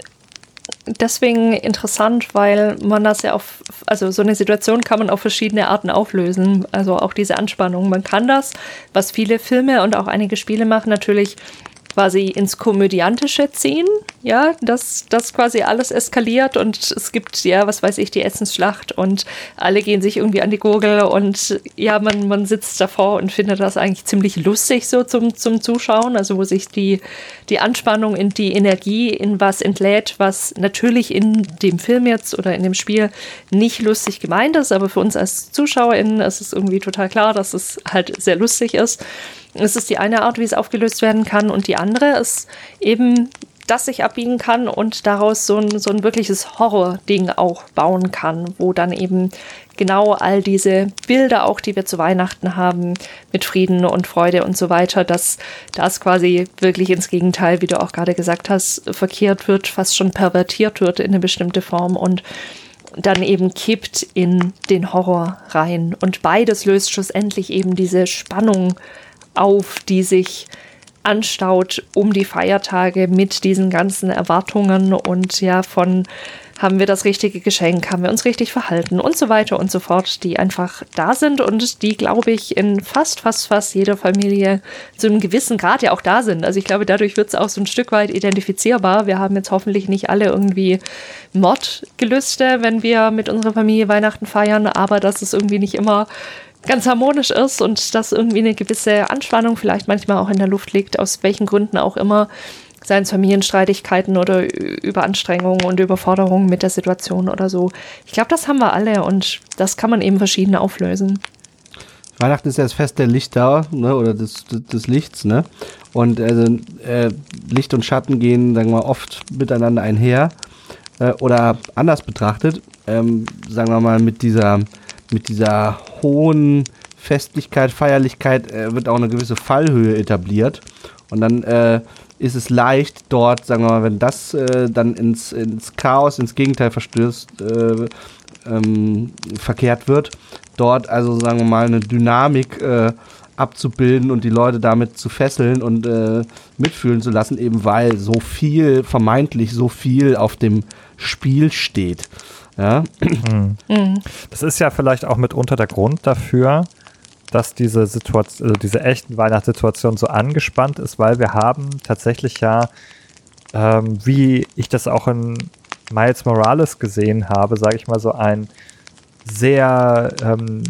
deswegen interessant, weil man das ja auf, also so eine Situation kann man auf verschiedene Arten auflösen. Also auch diese Anspannung. Man kann das, was viele Filme und auch einige Spiele machen, natürlich quasi ins Komödiantische ziehen, ja, dass das quasi alles eskaliert und es gibt, ja, was weiß ich, die Essensschlacht und alle gehen sich irgendwie an die Gurgel und ja, man, man sitzt davor und findet das eigentlich ziemlich lustig so zum, zum Zuschauen, also wo sich die, die Anspannung in die Energie in was entlädt, was natürlich in dem Film jetzt oder in dem Spiel nicht lustig gemeint ist, aber für uns als ZuschauerInnen ist es irgendwie total klar, dass es halt sehr lustig ist. Es ist die eine Art, wie es aufgelöst werden kann und die andere ist eben, dass sich abbiegen kann und daraus so ein, so ein wirkliches Horror-Ding auch bauen kann, wo dann eben genau all diese Bilder auch, die wir zu Weihnachten haben, mit Frieden und Freude und so weiter, dass das quasi wirklich ins Gegenteil, wie du auch gerade gesagt hast, verkehrt wird, fast schon pervertiert wird in eine bestimmte Form und dann eben kippt in den Horror rein. Und beides löst schlussendlich eben diese Spannung auf, die sich anstaut um die Feiertage mit diesen ganzen Erwartungen und ja von haben wir das richtige Geschenk, haben wir uns richtig verhalten und so weiter und so fort, die einfach da sind und die, glaube ich, in fast, fast, fast jeder Familie zu einem gewissen Grad ja auch da sind. Also ich glaube, dadurch wird es auch so ein Stück weit identifizierbar. Wir haben jetzt hoffentlich nicht alle irgendwie Mordgelüste, wenn wir mit unserer Familie Weihnachten feiern, aber das ist irgendwie nicht immer ganz harmonisch ist und dass irgendwie eine gewisse Anspannung vielleicht manchmal auch in der Luft liegt, aus welchen Gründen auch immer, seien es Familienstreitigkeiten oder Überanstrengungen und Überforderungen mit der Situation oder so. Ich glaube, das haben wir alle und das kann man eben verschieden auflösen. Weihnachten ist ja das Fest der Lichter ne, oder des, des Lichts. Ne? Und also, äh, Licht und Schatten gehen, sagen wir, oft miteinander einher. Äh, oder anders betrachtet, ähm, sagen wir mal, mit dieser mit dieser hohen Festlichkeit, Feierlichkeit äh, wird auch eine gewisse Fallhöhe etabliert. Und dann äh, ist es leicht, dort, sagen wir mal, wenn das äh, dann ins, ins Chaos, ins Gegenteil verstößt, äh, ähm, verkehrt wird, dort also, sagen wir mal, eine Dynamik äh, abzubilden und die Leute damit zu fesseln und äh, mitfühlen zu lassen, eben weil so viel, vermeintlich so viel auf dem Spiel steht. Ja. Mhm. Das ist ja vielleicht auch mitunter der Grund dafür, dass diese Situation, also diese echten Weihnachtssituation so angespannt ist, weil wir haben tatsächlich ja, ähm, wie ich das auch in Miles Morales gesehen habe, sage ich mal so ein sehr ähm,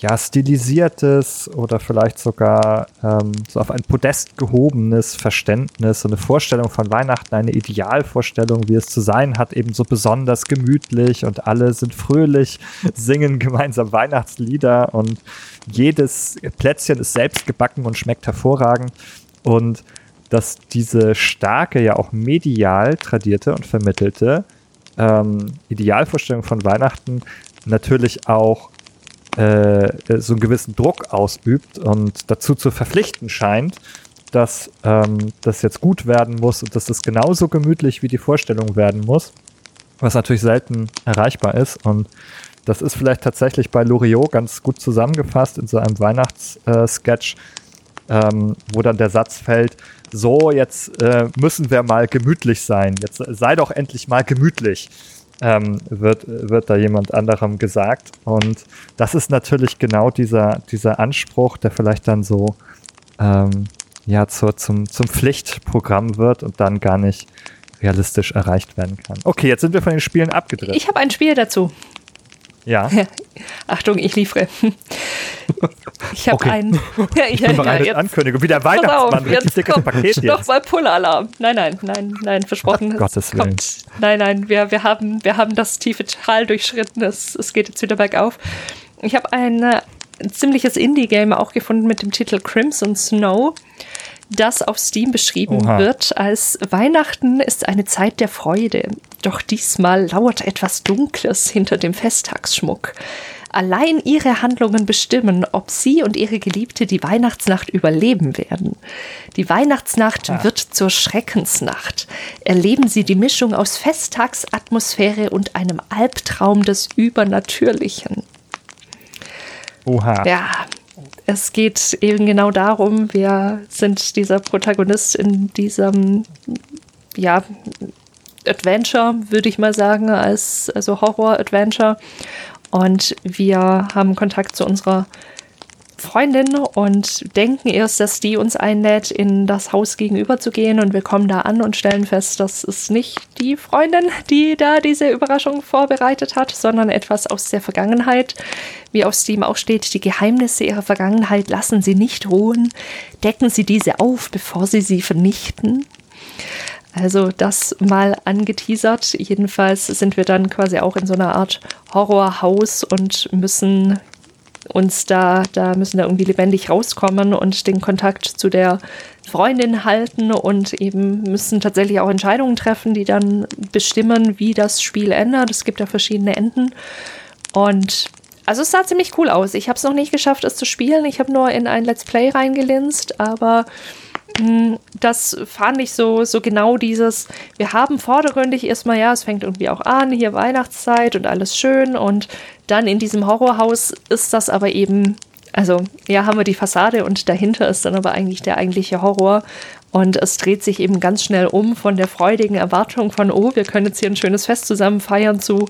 ja, stilisiertes oder vielleicht sogar ähm, so auf ein Podest gehobenes Verständnis, so eine Vorstellung von Weihnachten, eine Idealvorstellung, wie es zu sein hat, eben so besonders gemütlich und alle sind fröhlich, singen gemeinsam Weihnachtslieder und jedes Plätzchen ist selbst gebacken und schmeckt hervorragend. Und dass diese starke, ja auch medial tradierte und vermittelte ähm, Idealvorstellung von Weihnachten natürlich auch äh, so einen gewissen Druck ausübt und dazu zu verpflichten scheint, dass ähm, das jetzt gut werden muss und dass das genauso gemütlich wie die Vorstellung werden muss, was natürlich selten erreichbar ist. Und das ist vielleicht tatsächlich bei Loriot ganz gut zusammengefasst in so einem Weihnachtssketch, äh, ähm, wo dann der Satz fällt, so, jetzt äh, müssen wir mal gemütlich sein, jetzt sei doch endlich mal gemütlich ähm, wird, wird da jemand anderem gesagt. Und das ist natürlich genau dieser, dieser Anspruch, der vielleicht dann so ähm, ja, zur, zum, zum Pflichtprogramm wird und dann gar nicht realistisch erreicht werden kann. Okay, jetzt sind wir von den Spielen abgedreht. Ich habe ein Spiel dazu. Ja. Achtung, ich liefere. Ich habe okay. einen. Ja, ich bin bereit ja, Ankündigung. Wie der Weihnachtsmann, richtig dickes Paket jetzt. Noch mal Pull-Alarm. Nein, nein, nein, nein, versprochen. Ach, Gottes Willen. Kommt. Nein, nein, wir, wir, haben, wir haben das tiefe Tal durchschritten. Es, es geht jetzt wieder bergauf. Ich habe ein, ein ziemliches Indie-Game auch gefunden mit dem Titel Crimson Snow das auf Steam beschrieben Oha. wird als Weihnachten ist eine Zeit der Freude. Doch diesmal lauert etwas Dunkles hinter dem Festtagsschmuck. Allein ihre Handlungen bestimmen, ob sie und ihre Geliebte die Weihnachtsnacht überleben werden. Die Weihnachtsnacht ja. wird zur Schreckensnacht. Erleben sie die Mischung aus Festtagsatmosphäre und einem Albtraum des Übernatürlichen. Oha. Ja, es geht eben genau darum, wir sind dieser Protagonist in diesem, ja, Adventure, würde ich mal sagen, als also Horror-Adventure. Und wir haben Kontakt zu unserer Freundin und denken erst, dass die uns einlädt, in das Haus gegenüber zu gehen. Und wir kommen da an und stellen fest, das ist nicht die Freundin, die da diese Überraschung vorbereitet hat, sondern etwas aus der Vergangenheit. Wie auf Steam auch steht, die Geheimnisse ihrer Vergangenheit lassen sie nicht ruhen. Decken sie diese auf, bevor sie sie vernichten. Also das mal angeteasert. Jedenfalls sind wir dann quasi auch in so einer Art Horrorhaus und müssen uns da, da müssen da irgendwie lebendig rauskommen und den Kontakt zu der Freundin halten und eben müssen tatsächlich auch Entscheidungen treffen, die dann bestimmen, wie das Spiel ändert. Es gibt da verschiedene Enden. Und also es sah ziemlich cool aus. Ich habe es noch nicht geschafft, es zu spielen. Ich habe nur in ein Let's Play reingelinst, aber hm, das fand ich so, so genau dieses, wir haben vordergründig erstmal, ja, es fängt irgendwie auch an, hier Weihnachtszeit und alles schön und dann in diesem Horrorhaus ist das aber eben, also ja, haben wir die Fassade und dahinter ist dann aber eigentlich der eigentliche Horror und es dreht sich eben ganz schnell um von der freudigen Erwartung von, oh, wir können jetzt hier ein schönes Fest zusammen feiern zu,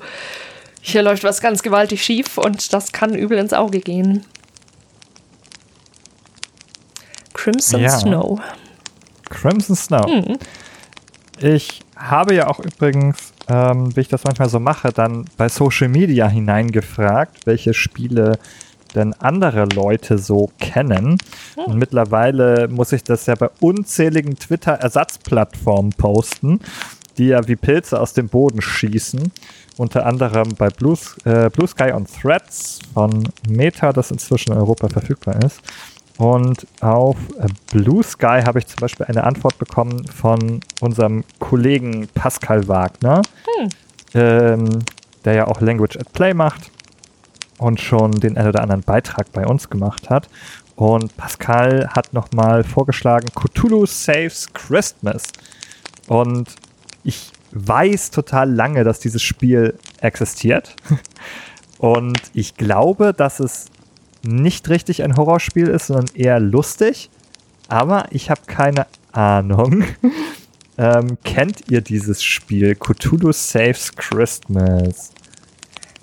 hier läuft was ganz gewaltig schief und das kann übel ins Auge gehen. Crimson ja. Snow. Crimson Snow. Mhm. Ich habe ja auch übrigens, ähm, wie ich das manchmal so mache, dann bei Social Media hineingefragt, welche Spiele denn andere Leute so kennen. Mhm. Und mittlerweile muss ich das ja bei unzähligen Twitter-Ersatzplattformen posten, die ja wie Pilze aus dem Boden schießen. Unter anderem bei Blue, äh, Blue Sky on Threads von Meta, das inzwischen in Europa verfügbar ist. Und auf Blue Sky habe ich zum Beispiel eine Antwort bekommen von unserem Kollegen Pascal Wagner, hm. ähm, der ja auch Language at Play macht und schon den einen oder anderen Beitrag bei uns gemacht hat. Und Pascal hat nochmal vorgeschlagen, Cthulhu Saves Christmas. Und ich weiß total lange, dass dieses Spiel existiert. Und ich glaube, dass es nicht richtig ein Horrorspiel ist, sondern eher lustig. Aber ich habe keine Ahnung. ähm, kennt ihr dieses Spiel? Cthulhu Saves Christmas.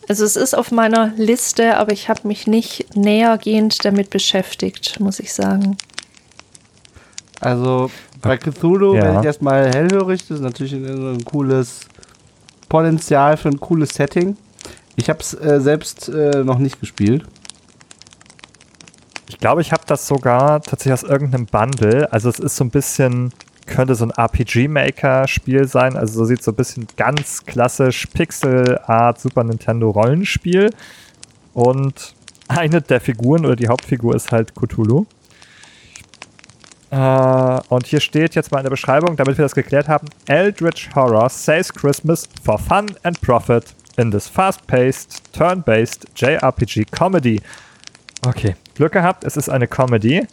Also es ist auf meiner Liste, aber ich habe mich nicht nähergehend damit beschäftigt, muss ich sagen. Also bei Cthulhu ja. werde ich erstmal hellhörig. Das ist natürlich ein, ein, cooles Potenzial für ein cooles Setting. Ich habe es äh, selbst äh, noch nicht gespielt. Ich glaube, ich habe das sogar tatsächlich aus irgendeinem Bundle. Also es ist so ein bisschen, könnte so ein RPG-Maker-Spiel sein. Also so sieht so ein bisschen ganz klassisch Pixel-Art Super Nintendo Rollenspiel. Und eine der Figuren oder die Hauptfigur ist halt Cthulhu. Äh, und hier steht jetzt mal in der Beschreibung, damit wir das geklärt haben: Eldritch Horror says Christmas for fun and profit in this fast-paced, turn-based JRPG Comedy. Okay, Glück gehabt, es ist eine Comedy.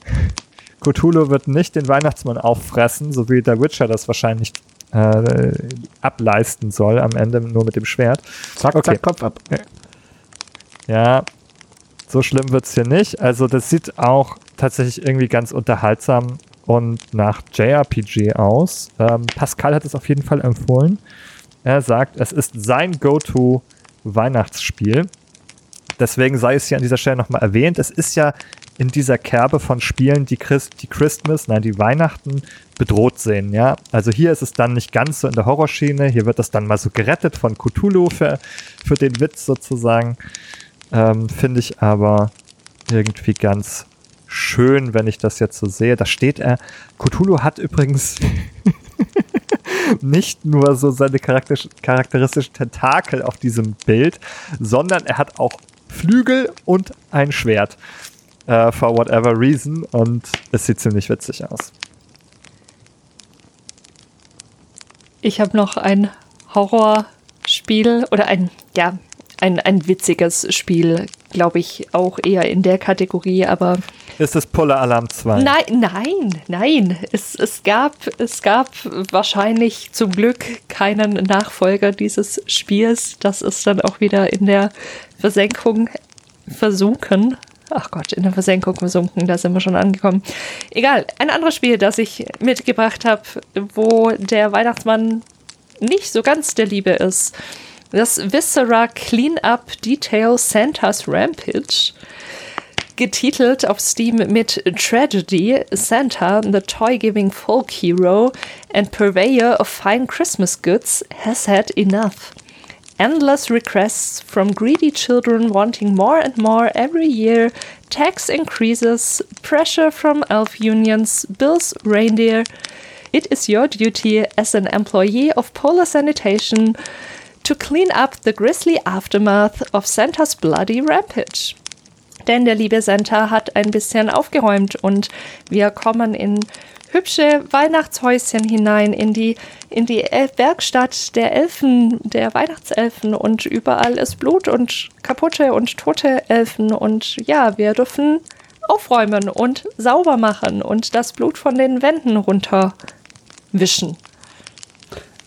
Cthulhu wird nicht den Weihnachtsmann auffressen, so wie der Witcher das wahrscheinlich äh, ableisten soll am Ende nur mit dem Schwert. Zack, okay. zack, Kopf ab. Ja, so schlimm wird es hier nicht. Also das sieht auch tatsächlich irgendwie ganz unterhaltsam und nach JRPG aus. Ähm, Pascal hat es auf jeden Fall empfohlen. Er sagt, es ist sein Go-To-Weihnachtsspiel deswegen sei es hier an dieser Stelle nochmal erwähnt. Es ist ja in dieser Kerbe von Spielen, die, Christ, die Christmas, nein, die Weihnachten bedroht sehen, ja. Also hier ist es dann nicht ganz so in der Horrorschiene, hier wird das dann mal so gerettet von Cthulhu für, für den Witz sozusagen. Ähm, Finde ich aber irgendwie ganz schön, wenn ich das jetzt so sehe. Da steht er, Cthulhu hat übrigens nicht nur so seine charakteristischen Tentakel auf diesem Bild, sondern er hat auch Flügel und ein Schwert. Uh, for whatever reason. Und es sieht ziemlich witzig aus. Ich habe noch ein Horrorspiel oder ein, ja, ein, ein witziges Spiel, glaube ich, auch eher in der Kategorie, aber. Ist es Puller Alarm 2? Nein, nein, nein. Es, es, gab, es gab wahrscheinlich zum Glück keinen Nachfolger dieses Spiels. Das ist dann auch wieder in der Versenkung versunken. Ach Gott, in der Versenkung versunken, da sind wir schon angekommen. Egal, ein anderes Spiel, das ich mitgebracht habe, wo der Weihnachtsmann nicht so ganz der Liebe ist. Das Viscera Cleanup Detail Santa's Rampage. Getitelt auf Steam mit Tragedy, Santa, the toy-giving folk hero and purveyor of fine Christmas goods, has had enough. Endless requests from greedy children wanting more and more every year, tax increases, pressure from elf unions, bills, reindeer. It is your duty as an employee of Polar Sanitation to clean up the grisly aftermath of Santa's bloody rampage. Denn der liebe Santa hat ein bisschen aufgeräumt und wir kommen in hübsche Weihnachtshäuschen hinein, in die, in die Werkstatt der Elfen, der Weihnachtselfen und überall ist Blut und kaputte und tote Elfen und ja, wir dürfen aufräumen und sauber machen und das Blut von den Wänden runterwischen.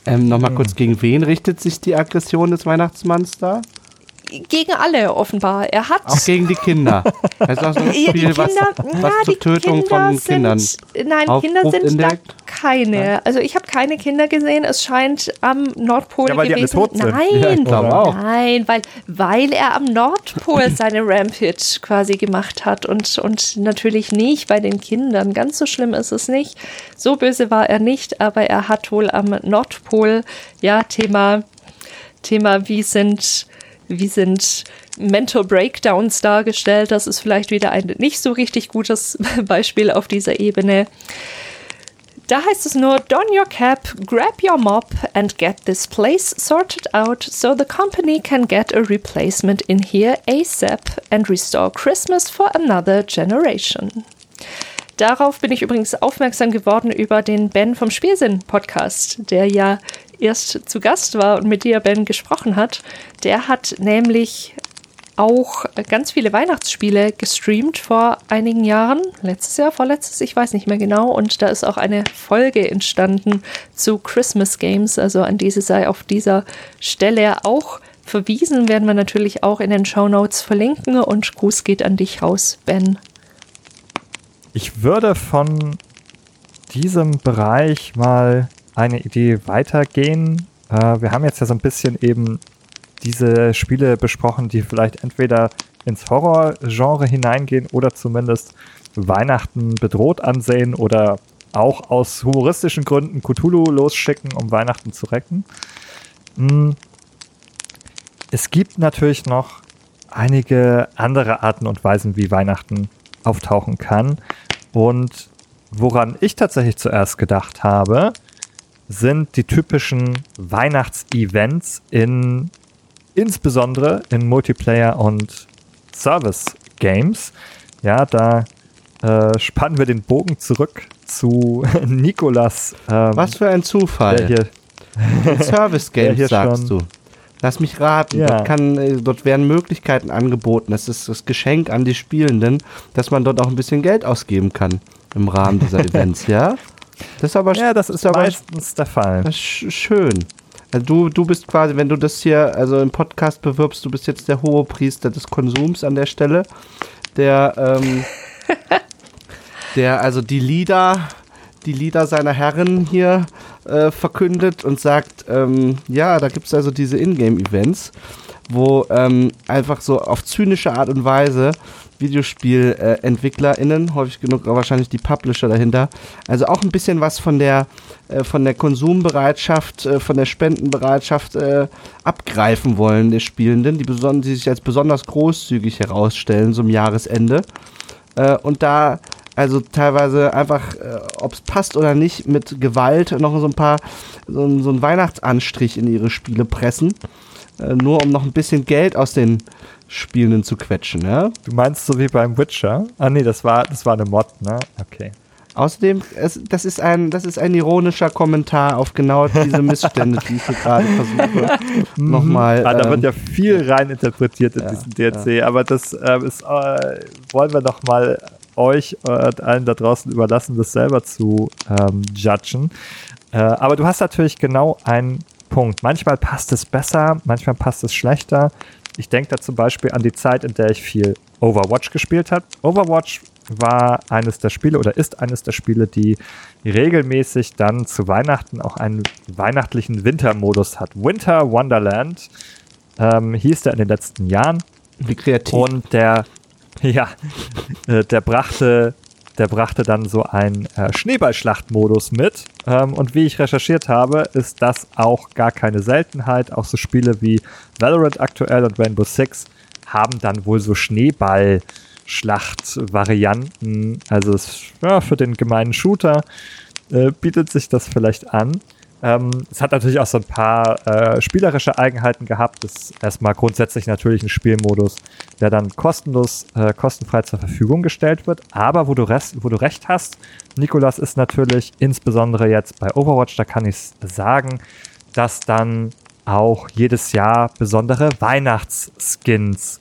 Ähm, Nochmal kurz, gegen wen richtet sich die Aggression des Weihnachtsmanns da? Gegen alle offenbar. Er hat auch gegen die Kinder. Das ist auch so ein Spiel, Kinder, was, was ja, zur Tötung Kinder von sind, Kindern. Nein, Auf, Kinder sind da keine. Also ich habe keine Kinder gesehen. Es scheint am Nordpol ja, weil gewesen. Die tot sind. Nein, ja, nein, weil weil er am Nordpol seine Rampage quasi gemacht hat und und natürlich nicht bei den Kindern. Ganz so schlimm ist es nicht. So böse war er nicht, aber er hat wohl am Nordpol ja Thema Thema wie sind wie sind Mental Breakdowns dargestellt. Das ist vielleicht wieder ein nicht so richtig gutes Beispiel auf dieser Ebene. Da heißt es nur, don your cap, grab your mop and get this place sorted out so the company can get a replacement in here ASAP and restore Christmas for another generation. Darauf bin ich übrigens aufmerksam geworden über den Ben vom Spielsinn Podcast, der ja erst zu Gast war und mit dir, Ben, gesprochen hat. Der hat nämlich auch ganz viele Weihnachtsspiele gestreamt vor einigen Jahren. Letztes Jahr, vorletztes, ich weiß nicht mehr genau. Und da ist auch eine Folge entstanden zu Christmas Games. Also an diese sei auf dieser Stelle auch verwiesen. Werden wir natürlich auch in den Show Notes verlinken. Und Gruß geht an dich raus, Ben. Ich würde von diesem Bereich mal eine Idee weitergehen. Äh, wir haben jetzt ja so ein bisschen eben diese Spiele besprochen, die vielleicht entweder ins Horror-Genre hineingehen oder zumindest Weihnachten bedroht ansehen oder auch aus humoristischen Gründen Cthulhu losschicken, um Weihnachten zu retten. Hm. Es gibt natürlich noch einige andere Arten und Weisen, wie Weihnachten auftauchen kann. Und woran ich tatsächlich zuerst gedacht habe, sind die typischen Weihnachtsevents in insbesondere in Multiplayer und Service Games. Ja, da äh, spannen wir den Bogen zurück zu Nikolas. Ähm, Was für ein Zufall. Hier, Service Games sagst du. Lass mich raten. Ja. Dort, kann, äh, dort werden Möglichkeiten angeboten. Das ist das Geschenk an die Spielenden, dass man dort auch ein bisschen Geld ausgeben kann im Rahmen dieser Events, ja? Das ist aber ja, das ist aber meistens der Fall. Das ist schön. Also du, du bist quasi, wenn du das hier also im Podcast bewirbst, du bist jetzt der hohe Priester des Konsums an der Stelle, der, ähm, der also die Lieder, die Lieder seiner Herren hier äh, verkündet und sagt, ähm, ja, da gibt es also diese Ingame-Events, wo ähm, einfach so auf zynische Art und Weise VideospielentwicklerInnen, äh, häufig genug wahrscheinlich die Publisher dahinter. Also auch ein bisschen was von der, äh, von der Konsumbereitschaft, äh, von der Spendenbereitschaft äh, abgreifen wollen der Spielenden, die, die, sich als besonders großzügig herausstellen, so im Jahresende. Äh, und da also teilweise einfach, äh, ob es passt oder nicht, mit Gewalt noch so ein paar, so, so einen Weihnachtsanstrich in ihre Spiele pressen. nur um noch ein bisschen Geld aus den Spielenden zu quetschen, ja? Du meinst so wie beim Witcher? Ah nee, das war, das war eine Mod, ne? Okay. Außerdem, es, das, ist ein, das ist ein ironischer Kommentar auf genau diese Missstände, die ich hier gerade versuche. Mhm. Nochmal. Ah, da ähm, wird ja viel rein interpretiert in ja, diesen DLC, ja. aber das äh, ist, äh, wollen wir doch mal euch und allen da draußen überlassen, das selber zu ähm, judgen. Äh, aber du hast natürlich genau einen Punkt. Manchmal passt es besser, manchmal passt es schlechter. Ich denke da zum Beispiel an die Zeit, in der ich viel Overwatch gespielt habe. Overwatch war eines der Spiele oder ist eines der Spiele, die regelmäßig dann zu Weihnachten auch einen weihnachtlichen Wintermodus hat. Winter Wonderland ähm, hieß der in den letzten Jahren. Wie kreativ. Und der Ja, äh, der brachte der brachte dann so einen äh, Schneeballschlachtmodus mit. Ähm, und wie ich recherchiert habe, ist das auch gar keine Seltenheit. Auch so Spiele wie Valorant aktuell und Rainbow Six haben dann wohl so Schneeballschlacht-Varianten. Also es, ja, für den gemeinen Shooter äh, bietet sich das vielleicht an. Ähm, es hat natürlich auch so ein paar äh, spielerische Eigenheiten gehabt. Das ist erstmal grundsätzlich natürlich ein Spielmodus, der dann kostenlos, äh, kostenfrei zur Verfügung gestellt wird. Aber wo du, rest, wo du recht hast, Nikolas, ist natürlich insbesondere jetzt bei Overwatch, da kann ich sagen, dass dann auch jedes Jahr besondere Weihnachtsskins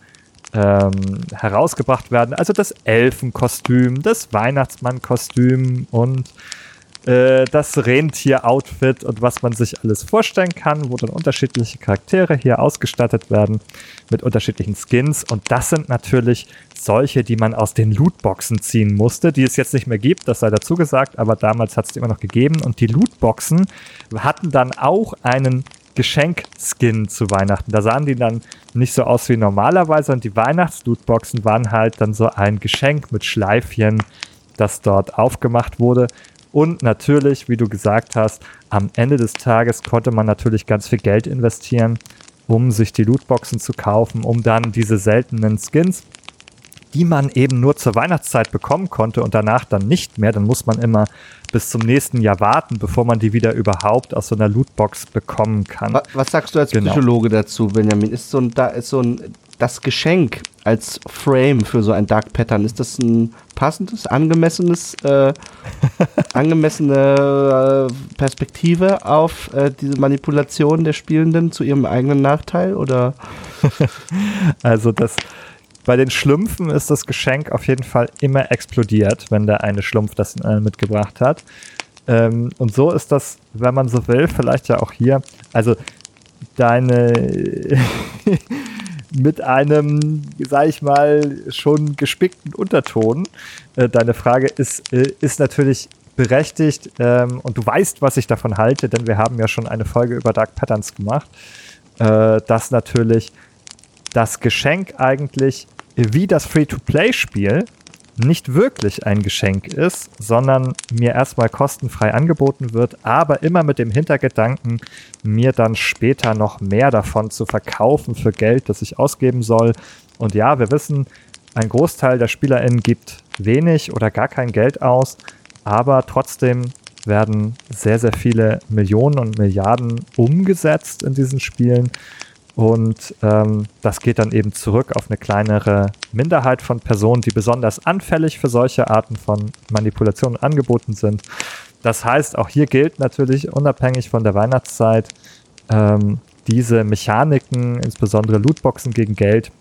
ähm, herausgebracht werden. Also das Elfenkostüm, das Weihnachtsmannkostüm und äh, das Rentier-Outfit und was man sich alles vorstellen kann, wo dann unterschiedliche Charaktere hier ausgestattet werden mit unterschiedlichen Skins. Und das sind natürlich solche, die man aus den Lootboxen ziehen musste, die es jetzt nicht mehr gibt, das sei dazu gesagt, aber damals hat es die immer noch gegeben. Und die Lootboxen hatten dann auch einen Geschenkskin zu Weihnachten. Da sahen die dann nicht so aus wie normalerweise und die Weihnachtslootboxen waren halt dann so ein Geschenk mit Schleifchen, das dort aufgemacht wurde. Und natürlich, wie du gesagt hast, am Ende des Tages konnte man natürlich ganz viel Geld investieren, um sich die Lootboxen zu kaufen, um dann diese seltenen Skins, die man eben nur zur Weihnachtszeit bekommen konnte und danach dann nicht mehr, dann muss man immer bis zum nächsten Jahr warten, bevor man die wieder überhaupt aus so einer Lootbox bekommen kann. Was, was sagst du als genau. Psychologe dazu, Benjamin? Ist so ein, da ist so ein das Geschenk als Frame für so ein Dark Pattern, ist das ein passendes, angemessenes, äh, angemessene äh, Perspektive auf äh, diese Manipulation der Spielenden zu ihrem eigenen Nachteil oder? also das bei den Schlümpfen ist das Geschenk auf jeden Fall immer explodiert, wenn der eine Schlumpf das äh, mitgebracht hat. Ähm, und so ist das, wenn man so will, vielleicht ja auch hier. Also deine mit einem, sag ich mal, schon gespickten Unterton. Äh, deine Frage ist, äh, ist natürlich berechtigt ähm, und du weißt, was ich davon halte, denn wir haben ja schon eine Folge über Dark Patterns gemacht, äh, dass natürlich das Geschenk eigentlich wie das Free-to-Play-Spiel nicht wirklich ein Geschenk ist, sondern mir erstmal kostenfrei angeboten wird, aber immer mit dem Hintergedanken, mir dann später noch mehr davon zu verkaufen für Geld, das ich ausgeben soll. Und ja, wir wissen, ein Großteil der SpielerInnen gibt wenig oder gar kein Geld aus, aber trotzdem werden sehr, sehr viele Millionen und Milliarden umgesetzt in diesen Spielen. Und ähm, das geht dann eben zurück auf eine kleinere Minderheit von Personen, die besonders anfällig für solche Arten von Manipulationen angeboten sind. Das heißt, auch hier gilt natürlich unabhängig von der Weihnachtszeit, ähm, diese Mechaniken, insbesondere Lootboxen gegen Geld,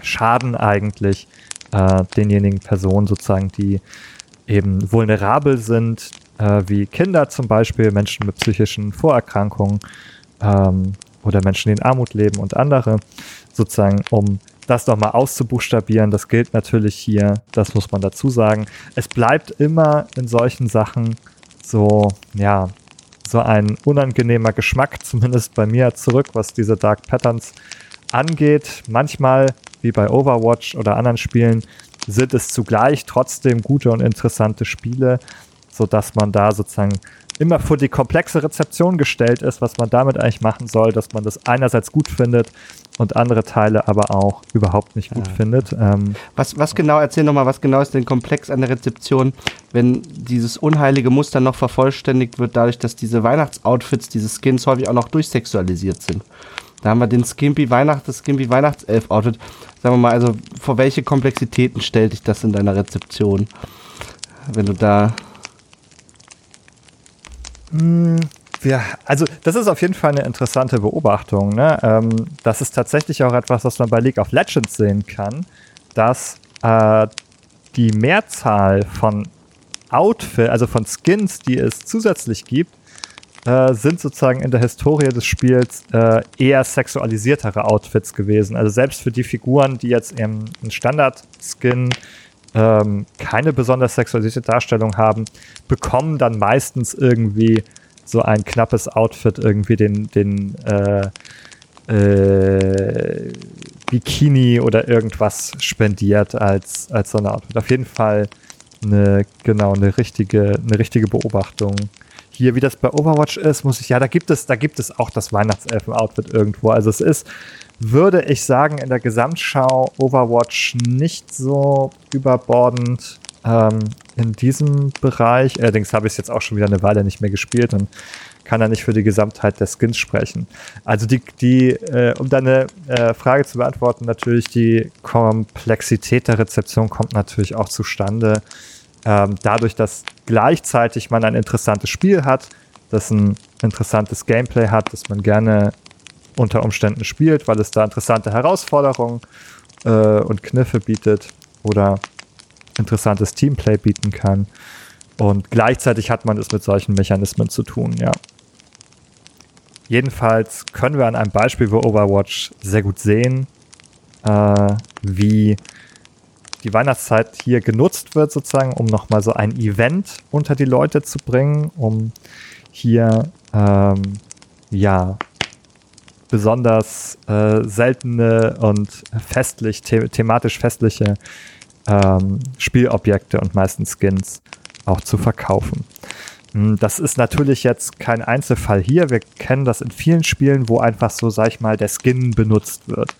schaden eigentlich äh, denjenigen Personen sozusagen, die eben vulnerabel sind, äh, wie Kinder zum Beispiel, Menschen mit psychischen Vorerkrankungen, ähm, oder Menschen, die in Armut leben und andere, sozusagen, um das nochmal auszubuchstabieren. Das gilt natürlich hier, das muss man dazu sagen. Es bleibt immer in solchen Sachen so, ja, so ein unangenehmer Geschmack, zumindest bei mir zurück, was diese Dark Patterns angeht. Manchmal, wie bei Overwatch oder anderen Spielen, sind es zugleich trotzdem gute und interessante Spiele, sodass man da sozusagen immer vor die komplexe Rezeption gestellt ist, was man damit eigentlich machen soll, dass man das einerseits gut findet und andere Teile aber auch überhaupt nicht gut ja. findet. Ähm, was, was genau, erzähl nochmal, was genau ist denn komplex an der Rezeption, wenn dieses unheilige Muster noch vervollständigt wird, dadurch, dass diese Weihnachtsoutfits, diese Skins häufig auch noch durchsexualisiert sind? Da haben wir den Skimpy Weihnacht, das Skimpy Weihnachtself-Outfit. Sagen wir mal, also vor welche Komplexitäten stellt dich das in deiner Rezeption? Wenn du da ja, also das ist auf jeden Fall eine interessante Beobachtung. Ne? Ähm, das ist tatsächlich auch etwas, was man bei League of Legends sehen kann, dass äh, die Mehrzahl von Outfit, also von Skins, die es zusätzlich gibt, äh, sind sozusagen in der Historie des Spiels äh, eher sexualisiertere Outfits gewesen. Also selbst für die Figuren, die jetzt im, im Standard-Skin ähm, keine besonders sexualisierte Darstellung haben, bekommen dann meistens irgendwie so ein knappes Outfit, irgendwie den, den, äh, äh, Bikini oder irgendwas spendiert als, als so eine Outfit. Auf jeden Fall eine, genau, eine richtige, eine richtige Beobachtung. Hier, wie das bei Overwatch ist, muss ich, ja, da gibt es, da gibt es auch das Weihnachtselfen-Outfit irgendwo. Also es ist, würde ich sagen, in der Gesamtschau Overwatch nicht so überbordend ähm, in diesem Bereich. Allerdings habe ich es jetzt auch schon wieder eine Weile nicht mehr gespielt und kann er nicht für die Gesamtheit der Skins sprechen. Also die, die äh, um deine äh, Frage zu beantworten, natürlich die Komplexität der Rezeption kommt natürlich auch zustande. Ähm, dadurch, dass gleichzeitig man ein interessantes Spiel hat, das ein interessantes Gameplay hat, das man gerne unter Umständen spielt, weil es da interessante Herausforderungen äh, und Kniffe bietet oder interessantes Teamplay bieten kann. Und gleichzeitig hat man es mit solchen Mechanismen zu tun, ja. Jedenfalls können wir an einem Beispiel für Overwatch sehr gut sehen, äh, wie die Weihnachtszeit hier genutzt wird, sozusagen, um nochmal so ein Event unter die Leute zu bringen, um hier ähm, ja besonders äh, seltene und festlich, the thematisch festliche ähm, Spielobjekte und meistens Skins auch zu verkaufen. Hm, das ist natürlich jetzt kein Einzelfall hier. Wir kennen das in vielen Spielen, wo einfach so, sag ich mal, der Skin benutzt wird.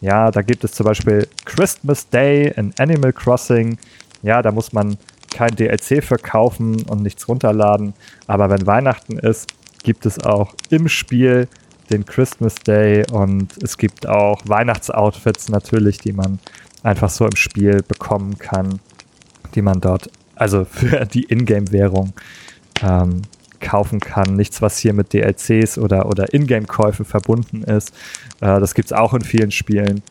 Ja, da gibt es zum Beispiel Christmas Day in Animal Crossing. Ja, da muss man kein DLC für kaufen und nichts runterladen. Aber wenn Weihnachten ist, gibt es auch im Spiel den Christmas Day und es gibt auch Weihnachtsoutfits natürlich, die man einfach so im Spiel bekommen kann, die man dort, also für die Ingame-Währung ähm, kaufen kann. Nichts, was hier mit DLCs oder, oder Ingame-Käufen verbunden ist. Äh, das gibt es auch in vielen Spielen.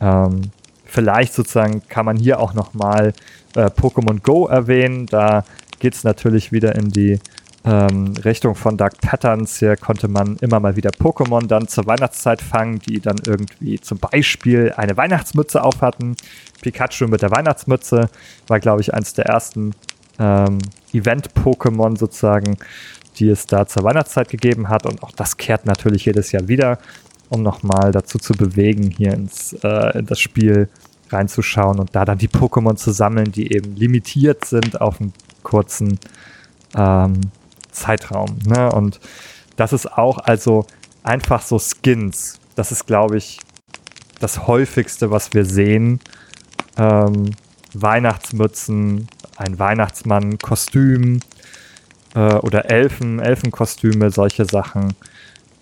Ähm, vielleicht sozusagen kann man hier auch nochmal äh, Pokémon Go erwähnen. Da geht es natürlich wieder in die ähm, Richtung von Dark Patterns. Hier konnte man immer mal wieder Pokémon dann zur Weihnachtszeit fangen, die dann irgendwie zum Beispiel eine Weihnachtsmütze aufhatten. Pikachu mit der Weihnachtsmütze war, glaube ich, eines der ersten ähm, Event-Pokémon sozusagen, die es da zur Weihnachtszeit gegeben hat. Und auch das kehrt natürlich jedes Jahr wieder, um nochmal dazu zu bewegen, hier ins, äh, in das Spiel reinzuschauen und da dann die Pokémon zu sammeln, die eben limitiert sind auf einen kurzen ähm, Zeitraum. Ne? Und das ist auch also einfach so Skins. Das ist, glaube ich, das häufigste, was wir sehen. Ähm, Weihnachtsmützen, ein Weihnachtsmann, Kostüm äh, oder Elfen, Elfenkostüme, solche Sachen.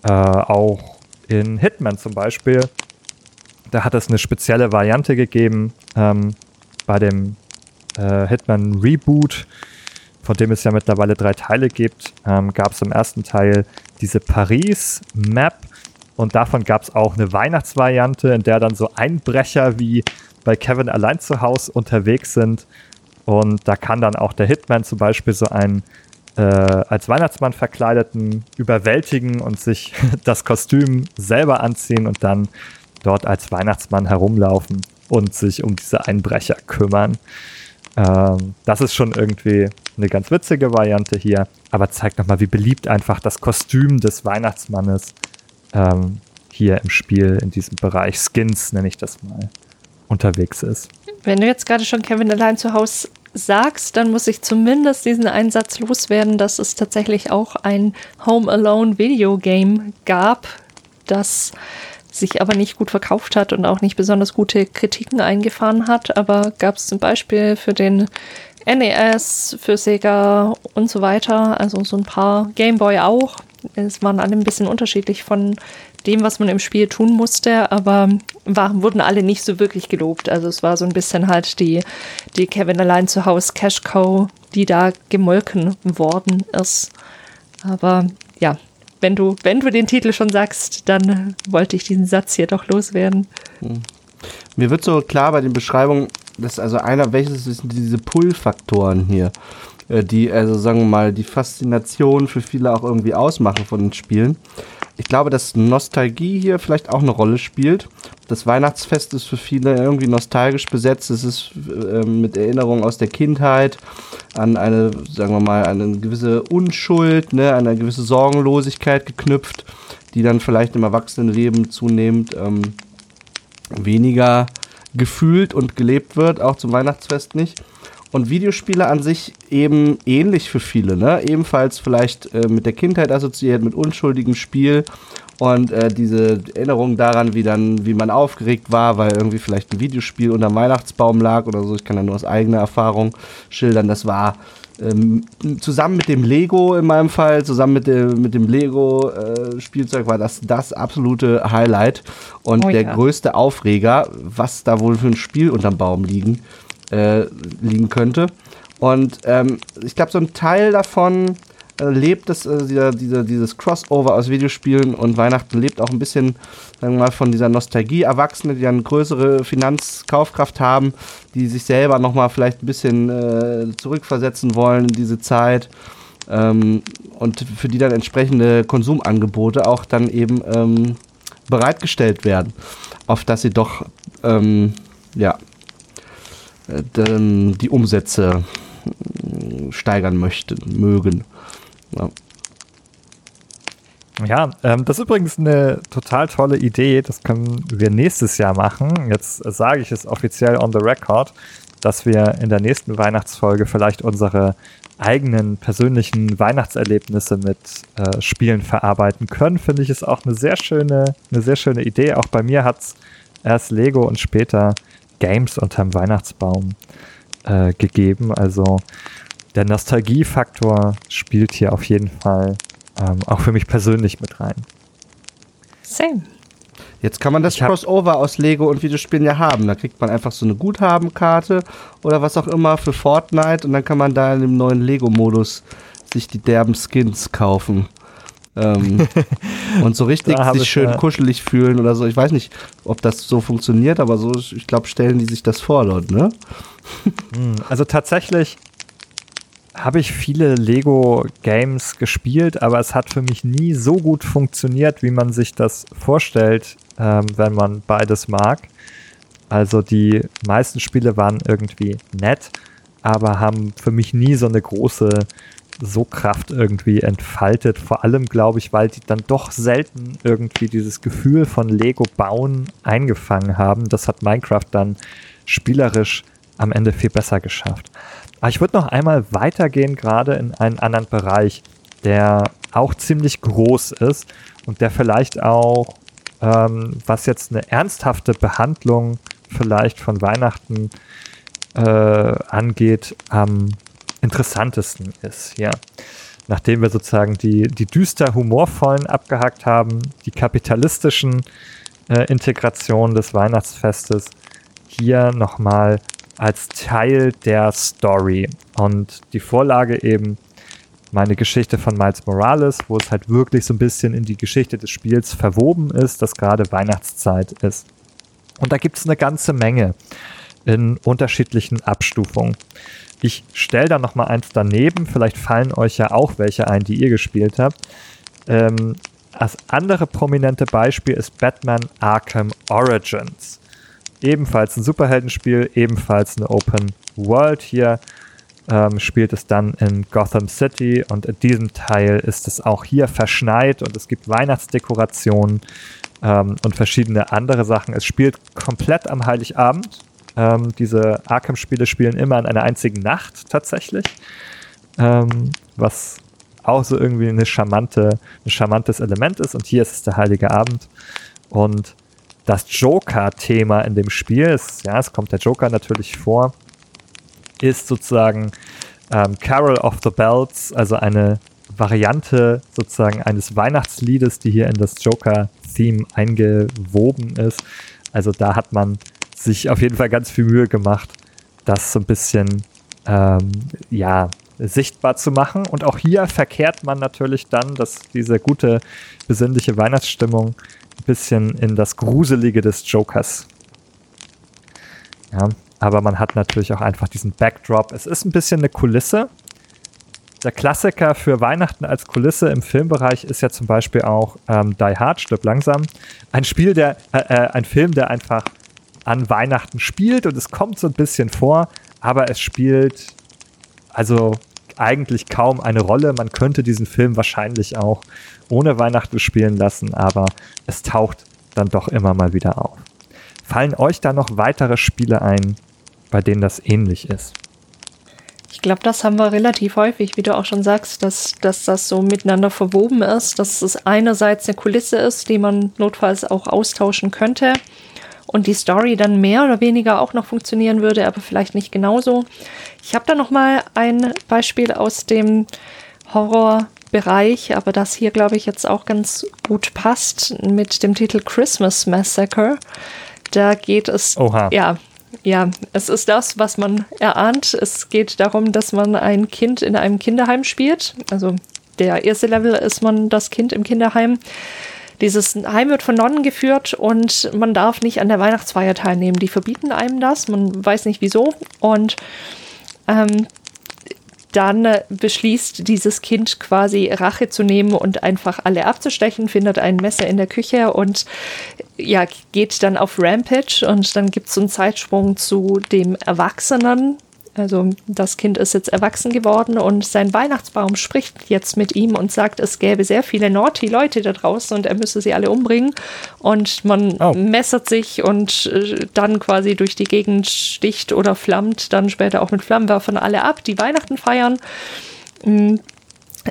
Äh, auch in Hitman zum Beispiel. Da hat es eine spezielle Variante gegeben ähm, bei dem äh, Hitman Reboot von dem es ja mittlerweile drei Teile gibt, ähm, gab es im ersten Teil diese Paris-Map und davon gab es auch eine Weihnachtsvariante, in der dann so Einbrecher wie bei Kevin allein zu Hause unterwegs sind. Und da kann dann auch der Hitman zum Beispiel so einen äh, als Weihnachtsmann verkleideten überwältigen und sich das Kostüm selber anziehen und dann dort als Weihnachtsmann herumlaufen und sich um diese Einbrecher kümmern. Ähm, das ist schon irgendwie eine ganz witzige Variante hier, aber zeigt nochmal, wie beliebt einfach das Kostüm des Weihnachtsmannes ähm, hier im Spiel, in diesem Bereich Skins, nenne ich das mal, unterwegs ist. Wenn du jetzt gerade schon Kevin allein zu Hause sagst, dann muss ich zumindest diesen Einsatz loswerden, dass es tatsächlich auch ein Home Alone Videogame gab, das sich aber nicht gut verkauft hat und auch nicht besonders gute Kritiken eingefahren hat. Aber gab es zum Beispiel für den NES, für Sega und so weiter, also so ein paar Gameboy auch. Es waren alle ein bisschen unterschiedlich von dem, was man im Spiel tun musste, aber waren, wurden alle nicht so wirklich gelobt. Also es war so ein bisschen halt die, die Kevin allein zu Hause Cash Cow, die da gemolken worden ist. Aber ja, wenn du, wenn du den Titel schon sagst, dann wollte ich diesen Satz hier doch loswerden. Hm. Mir wird so klar bei den Beschreibungen, dass also einer, welches sind diese Pull-Faktoren hier, äh, die also sagen wir mal die Faszination für viele auch irgendwie ausmachen von den Spielen. Ich glaube, dass Nostalgie hier vielleicht auch eine Rolle spielt. Das Weihnachtsfest ist für viele irgendwie nostalgisch besetzt. Es ist äh, mit Erinnerungen aus der Kindheit an eine, sagen wir mal, eine gewisse Unschuld, ne, eine gewisse Sorgenlosigkeit geknüpft, die dann vielleicht im Erwachsenenleben zunehmend ähm, weniger gefühlt und gelebt wird, auch zum Weihnachtsfest nicht. Und Videospiele an sich eben ähnlich für viele, ne? Ebenfalls vielleicht äh, mit der Kindheit assoziiert, mit unschuldigem Spiel und äh, diese Erinnerung daran, wie dann, wie man aufgeregt war, weil irgendwie vielleicht ein Videospiel unter dem Weihnachtsbaum lag oder so. Ich kann da nur aus eigener Erfahrung schildern. Das war ähm, zusammen mit dem Lego in meinem Fall, zusammen mit dem, mit dem Lego-Spielzeug äh, war das das absolute Highlight und oh, der ja. größte Aufreger, was da wohl für ein Spiel unterm Baum liegen, äh, liegen könnte. Und ähm, ich glaube, so ein Teil davon äh, lebt es, äh, dieser, dieser, dieses Crossover aus Videospielen und Weihnachten lebt auch ein bisschen, sagen wir mal, von dieser Nostalgie. Erwachsene, die eine größere Finanzkaufkraft haben, die sich selber nochmal vielleicht ein bisschen äh, zurückversetzen wollen in diese Zeit. Ähm, und für die dann entsprechende Konsumangebote auch dann eben ähm, bereitgestellt werden, auf dass sie doch ähm, ja, die Umsätze äh, steigern möchten, mögen. Ja. Ja, ähm, das ist übrigens eine total tolle Idee. Das können wir nächstes Jahr machen. Jetzt sage ich es offiziell on the record, dass wir in der nächsten Weihnachtsfolge vielleicht unsere eigenen persönlichen Weihnachtserlebnisse mit äh, Spielen verarbeiten können. Finde ich ist auch eine sehr schöne, eine sehr schöne Idee. Auch bei mir hat es erst Lego und später Games unterm Weihnachtsbaum äh, gegeben. Also der Nostalgiefaktor spielt hier auf jeden Fall ähm, auch für mich persönlich mit rein. Same. Jetzt kann man das Crossover aus Lego und Videospielen ja haben. Da kriegt man einfach so eine Guthabenkarte oder was auch immer für Fortnite und dann kann man da in dem neuen Lego-Modus sich die derben Skins kaufen. Ähm, und so richtig sich schön ja. kuschelig fühlen oder so. Ich weiß nicht, ob das so funktioniert, aber so, ich glaube, stellen die sich das vor dort, ne? Hm, also tatsächlich habe ich viele Lego-Games gespielt, aber es hat für mich nie so gut funktioniert, wie man sich das vorstellt, ähm, wenn man beides mag. Also die meisten Spiele waren irgendwie nett, aber haben für mich nie so eine große so Kraft irgendwie entfaltet. Vor allem glaube ich, weil die dann doch selten irgendwie dieses Gefühl von Lego bauen eingefangen haben. Das hat Minecraft dann spielerisch am Ende viel besser geschafft. Aber ich würde noch einmal weitergehen, gerade in einen anderen Bereich, der auch ziemlich groß ist und der vielleicht auch, ähm, was jetzt eine ernsthafte Behandlung vielleicht von Weihnachten äh, angeht, am interessantesten ist. Ja. Nachdem wir sozusagen die, die düster humorvollen abgehakt haben, die kapitalistischen äh, Integrationen des Weihnachtsfestes, hier nochmal als Teil der Story. Und die Vorlage eben meine Geschichte von Miles Morales, wo es halt wirklich so ein bisschen in die Geschichte des Spiels verwoben ist, dass gerade Weihnachtszeit ist. Und da gibt es eine ganze Menge in unterschiedlichen Abstufungen. Ich stelle da noch mal eins daneben, vielleicht fallen euch ja auch welche ein, die ihr gespielt habt. Ähm, das andere prominente Beispiel ist Batman Arkham Origins. Ebenfalls ein Superheldenspiel, ebenfalls eine Open World. Hier ähm, spielt es dann in Gotham City und in diesem Teil ist es auch hier verschneit und es gibt Weihnachtsdekorationen ähm, und verschiedene andere Sachen. Es spielt komplett am Heiligabend. Ähm, diese Arkham-Spiele spielen immer in einer einzigen Nacht tatsächlich, ähm, was auch so irgendwie eine charmante, ein charmantes Element ist. Und hier ist es der Heilige Abend. Und das Joker-Thema in dem Spiel, ist, ja, es kommt der Joker natürlich vor, ist sozusagen ähm, Carol of the Bells, also eine Variante sozusagen eines Weihnachtsliedes, die hier in das Joker-Theme eingewoben ist. Also da hat man sich auf jeden Fall ganz viel Mühe gemacht, das so ein bisschen ähm, ja, sichtbar zu machen. Und auch hier verkehrt man natürlich dann, dass diese gute, besinnliche Weihnachtsstimmung bisschen in das Gruselige des Jokers. Ja, aber man hat natürlich auch einfach diesen Backdrop. Es ist ein bisschen eine Kulisse. Der Klassiker für Weihnachten als Kulisse im Filmbereich ist ja zum Beispiel auch ähm, Die Hard, stirb langsam. Ein Spiel, der, äh, äh, ein Film, der einfach an Weihnachten spielt und es kommt so ein bisschen vor, aber es spielt also eigentlich kaum eine Rolle. Man könnte diesen Film wahrscheinlich auch ohne Weihnachten spielen lassen, aber es taucht dann doch immer mal wieder auf. Fallen euch da noch weitere Spiele ein, bei denen das ähnlich ist? Ich glaube, das haben wir relativ häufig, wie du auch schon sagst, dass, dass das so miteinander verwoben ist, dass es einerseits eine Kulisse ist, die man notfalls auch austauschen könnte und die Story dann mehr oder weniger auch noch funktionieren würde, aber vielleicht nicht genauso. Ich habe da noch mal ein Beispiel aus dem Horrorbereich, aber das hier glaube ich jetzt auch ganz gut passt mit dem Titel Christmas Massacre. Da geht es Oha. ja ja, es ist das, was man erahnt. Es geht darum, dass man ein Kind in einem Kinderheim spielt. Also der erste Level ist man das Kind im Kinderheim. Dieses Heim wird von Nonnen geführt und man darf nicht an der Weihnachtsfeier teilnehmen. Die verbieten einem das, man weiß nicht wieso. Und ähm, dann äh, beschließt dieses Kind quasi Rache zu nehmen und einfach alle abzustechen, findet ein Messer in der Küche und ja, geht dann auf Rampage und dann gibt es einen Zeitsprung zu dem Erwachsenen, also das Kind ist jetzt erwachsen geworden und sein Weihnachtsbaum spricht jetzt mit ihm und sagt, es gäbe sehr viele naughty Leute da draußen und er müsse sie alle umbringen. Und man oh. messert sich und äh, dann quasi durch die Gegend sticht oder flammt dann später auch mit Flammenwerfern alle ab, die Weihnachten feiern.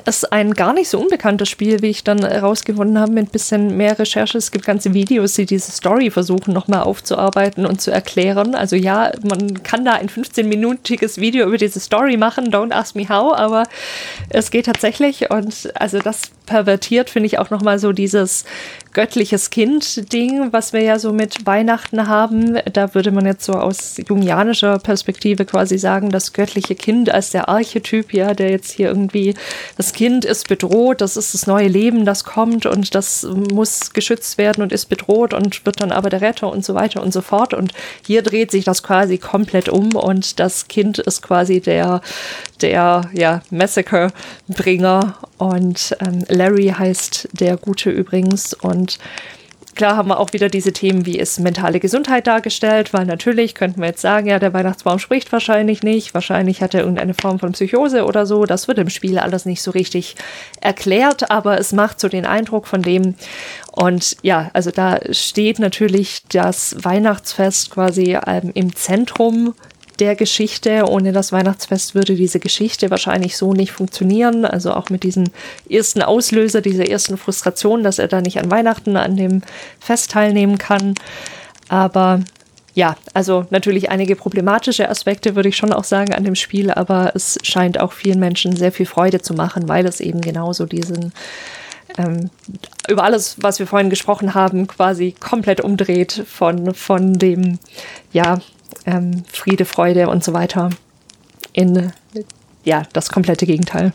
Ist ein gar nicht so unbekanntes Spiel, wie ich dann herausgefunden habe mit ein bisschen mehr Recherche. Es gibt ganze Videos, die diese Story versuchen nochmal aufzuarbeiten und zu erklären. Also ja, man kann da ein 15-minütiges Video über diese Story machen, don't ask me how, aber es geht tatsächlich und also das pervertiert finde ich auch nochmal so dieses göttliches Kind-Ding, was wir ja so mit Weihnachten haben. Da würde man jetzt so aus jungianischer Perspektive quasi sagen, das göttliche Kind als der Archetyp, ja, der jetzt hier irgendwie, das Kind ist bedroht, das ist das neue Leben, das kommt und das muss geschützt werden und ist bedroht und wird dann aber der Retter und so weiter und so fort. Und hier dreht sich das quasi komplett um und das Kind ist quasi der, der, ja, Massacre-Bringer und ähm, Larry heißt der Gute übrigens und und klar haben wir auch wieder diese Themen, wie ist mentale Gesundheit dargestellt, weil natürlich könnten wir jetzt sagen, ja, der Weihnachtsbaum spricht wahrscheinlich nicht, wahrscheinlich hat er irgendeine Form von Psychose oder so. Das wird im Spiel alles nicht so richtig erklärt, aber es macht so den Eindruck von dem. Und ja, also da steht natürlich das Weihnachtsfest quasi ähm, im Zentrum der Geschichte. Ohne das Weihnachtsfest würde diese Geschichte wahrscheinlich so nicht funktionieren. Also auch mit diesem ersten Auslöser, dieser ersten Frustration, dass er da nicht an Weihnachten an dem Fest teilnehmen kann. Aber ja, also natürlich einige problematische Aspekte würde ich schon auch sagen an dem Spiel, aber es scheint auch vielen Menschen sehr viel Freude zu machen, weil es eben genauso diesen ähm, über alles, was wir vorhin gesprochen haben, quasi komplett umdreht von, von dem, ja, ähm, Friede, Freude und so weiter in ja, das komplette Gegenteil.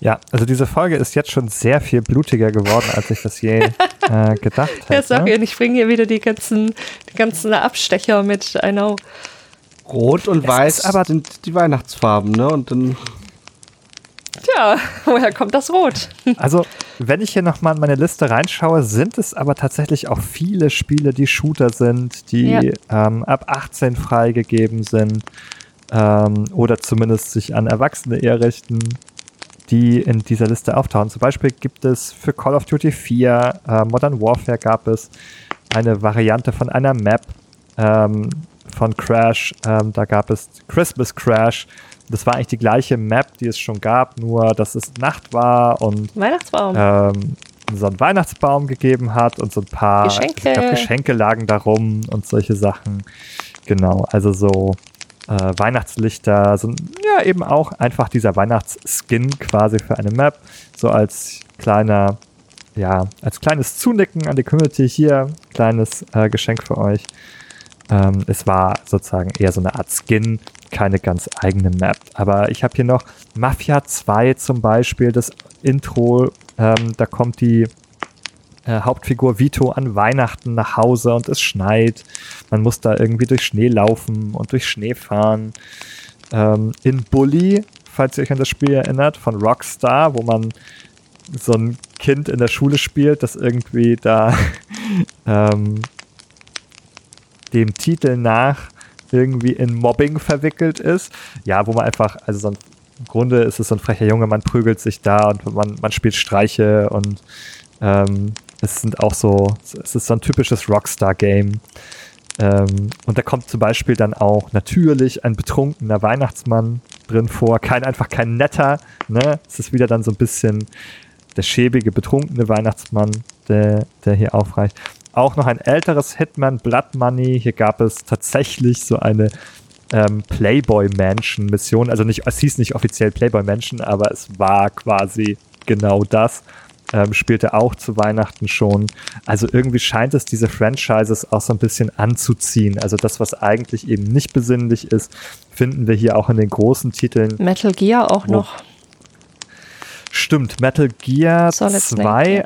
Ja, also diese Folge ist jetzt schon sehr viel blutiger geworden, als ich das je äh, gedacht hätte. Ja, sag ihr, ich bringe hier wieder die ganzen, die ganzen Abstecher mit, I know. Rot und es Weiß aber sind die Weihnachtsfarben, ne? Und dann Tja, woher kommt das Rot? Also, wenn ich hier nochmal in meine Liste reinschaue, sind es aber tatsächlich auch viele Spiele, die Shooter sind, die ja. ähm, ab 18 freigegeben sind ähm, oder zumindest sich an Erwachsene eher richten, die in dieser Liste auftauchen. Zum Beispiel gibt es für Call of Duty 4, äh, Modern Warfare gab es eine Variante von einer Map ähm, von Crash. Ähm, da gab es Christmas Crash das war eigentlich die gleiche Map, die es schon gab, nur dass es Nacht war und Weihnachtsbaum. Ähm, so einen Weihnachtsbaum gegeben hat und so ein paar Geschenke, glaub, Geschenke lagen darum und solche Sachen. Genau, also so äh, Weihnachtslichter, so ja eben auch einfach dieser Weihnachtsskin quasi für eine Map, so als kleiner, ja, als kleines Zunicken an die Community hier, kleines äh, Geschenk für euch. Ähm, es war sozusagen eher so eine Art Skin, keine ganz eigene Map. Aber ich habe hier noch Mafia 2 zum Beispiel, das Intro, ähm, da kommt die äh, Hauptfigur Vito an Weihnachten nach Hause und es schneit. Man muss da irgendwie durch Schnee laufen und durch Schnee fahren. Ähm, in Bully, falls ihr euch an das Spiel erinnert, von Rockstar, wo man so ein Kind in der Schule spielt, das irgendwie da ähm, dem Titel nach irgendwie in Mobbing verwickelt ist. Ja, wo man einfach, also so ein, im Grunde ist es so ein frecher Junge, man prügelt sich da und man, man spielt Streiche und ähm, es sind auch so, es ist so ein typisches Rockstar-Game. Ähm, und da kommt zum Beispiel dann auch natürlich ein betrunkener Weihnachtsmann drin vor. Kein, einfach kein netter, ne? Es ist wieder dann so ein bisschen der schäbige, betrunkene Weihnachtsmann, der, der hier aufreicht. Auch noch ein älteres Hitman, Blood Money. Hier gab es tatsächlich so eine ähm, Playboy Mansion Mission. Also nicht, es hieß nicht offiziell Playboy Mansion, aber es war quasi genau das. Ähm, spielte auch zu Weihnachten schon. Also irgendwie scheint es diese Franchises auch so ein bisschen anzuziehen. Also das, was eigentlich eben nicht besinnlich ist, finden wir hier auch in den großen Titeln. Metal Gear auch noch. Stimmt, Metal Gear Solid 2, Snake, ja.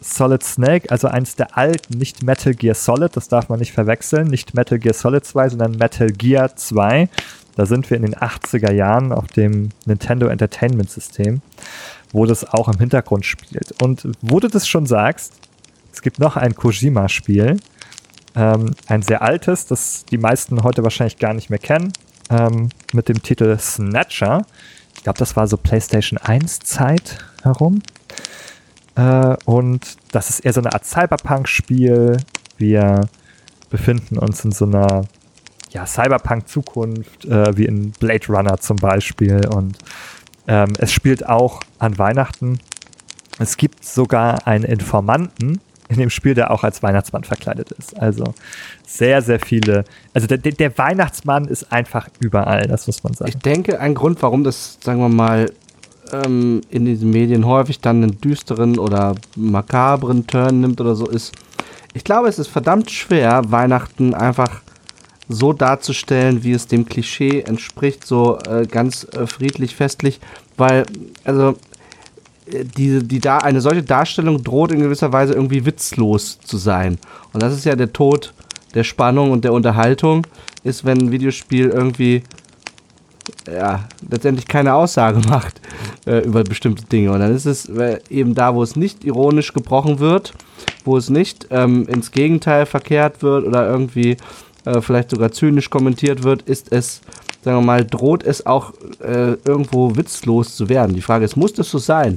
Solid Snake, also eins der alten, nicht Metal Gear Solid, das darf man nicht verwechseln, nicht Metal Gear Solid 2, sondern Metal Gear 2. Da sind wir in den 80er Jahren auf dem Nintendo Entertainment System, wo das auch im Hintergrund spielt. Und wo du das schon sagst, es gibt noch ein Kojima-Spiel, ähm, ein sehr altes, das die meisten heute wahrscheinlich gar nicht mehr kennen, ähm, mit dem Titel Snatcher glaube, das war so PlayStation 1 Zeit herum. Äh, und das ist eher so eine Art Cyberpunk-Spiel. Wir befinden uns in so einer ja, Cyberpunk-Zukunft, äh, wie in Blade Runner zum Beispiel. Und ähm, es spielt auch an Weihnachten. Es gibt sogar einen Informanten, in dem Spiel, der auch als Weihnachtsmann verkleidet ist. Also sehr, sehr viele. Also der, der Weihnachtsmann ist einfach überall, das muss man sagen. Ich denke, ein Grund, warum das, sagen wir mal, ähm, in diesen Medien häufig dann einen düsteren oder makabren Turn nimmt oder so, ist, ich glaube, es ist verdammt schwer, Weihnachten einfach so darzustellen, wie es dem Klischee entspricht, so äh, ganz äh, friedlich, festlich, weil, also die, die da, eine solche Darstellung droht in gewisser Weise irgendwie witzlos zu sein. Und das ist ja der Tod der Spannung und der Unterhaltung, ist, wenn ein Videospiel irgendwie ja, letztendlich keine Aussage macht äh, über bestimmte Dinge. Und dann ist es äh, eben da, wo es nicht ironisch gebrochen wird, wo es nicht ähm, ins Gegenteil verkehrt wird oder irgendwie äh, vielleicht sogar zynisch kommentiert wird, ist es sagen wir mal, droht es auch äh, irgendwo witzlos zu werden. Die Frage ist, muss das so sein?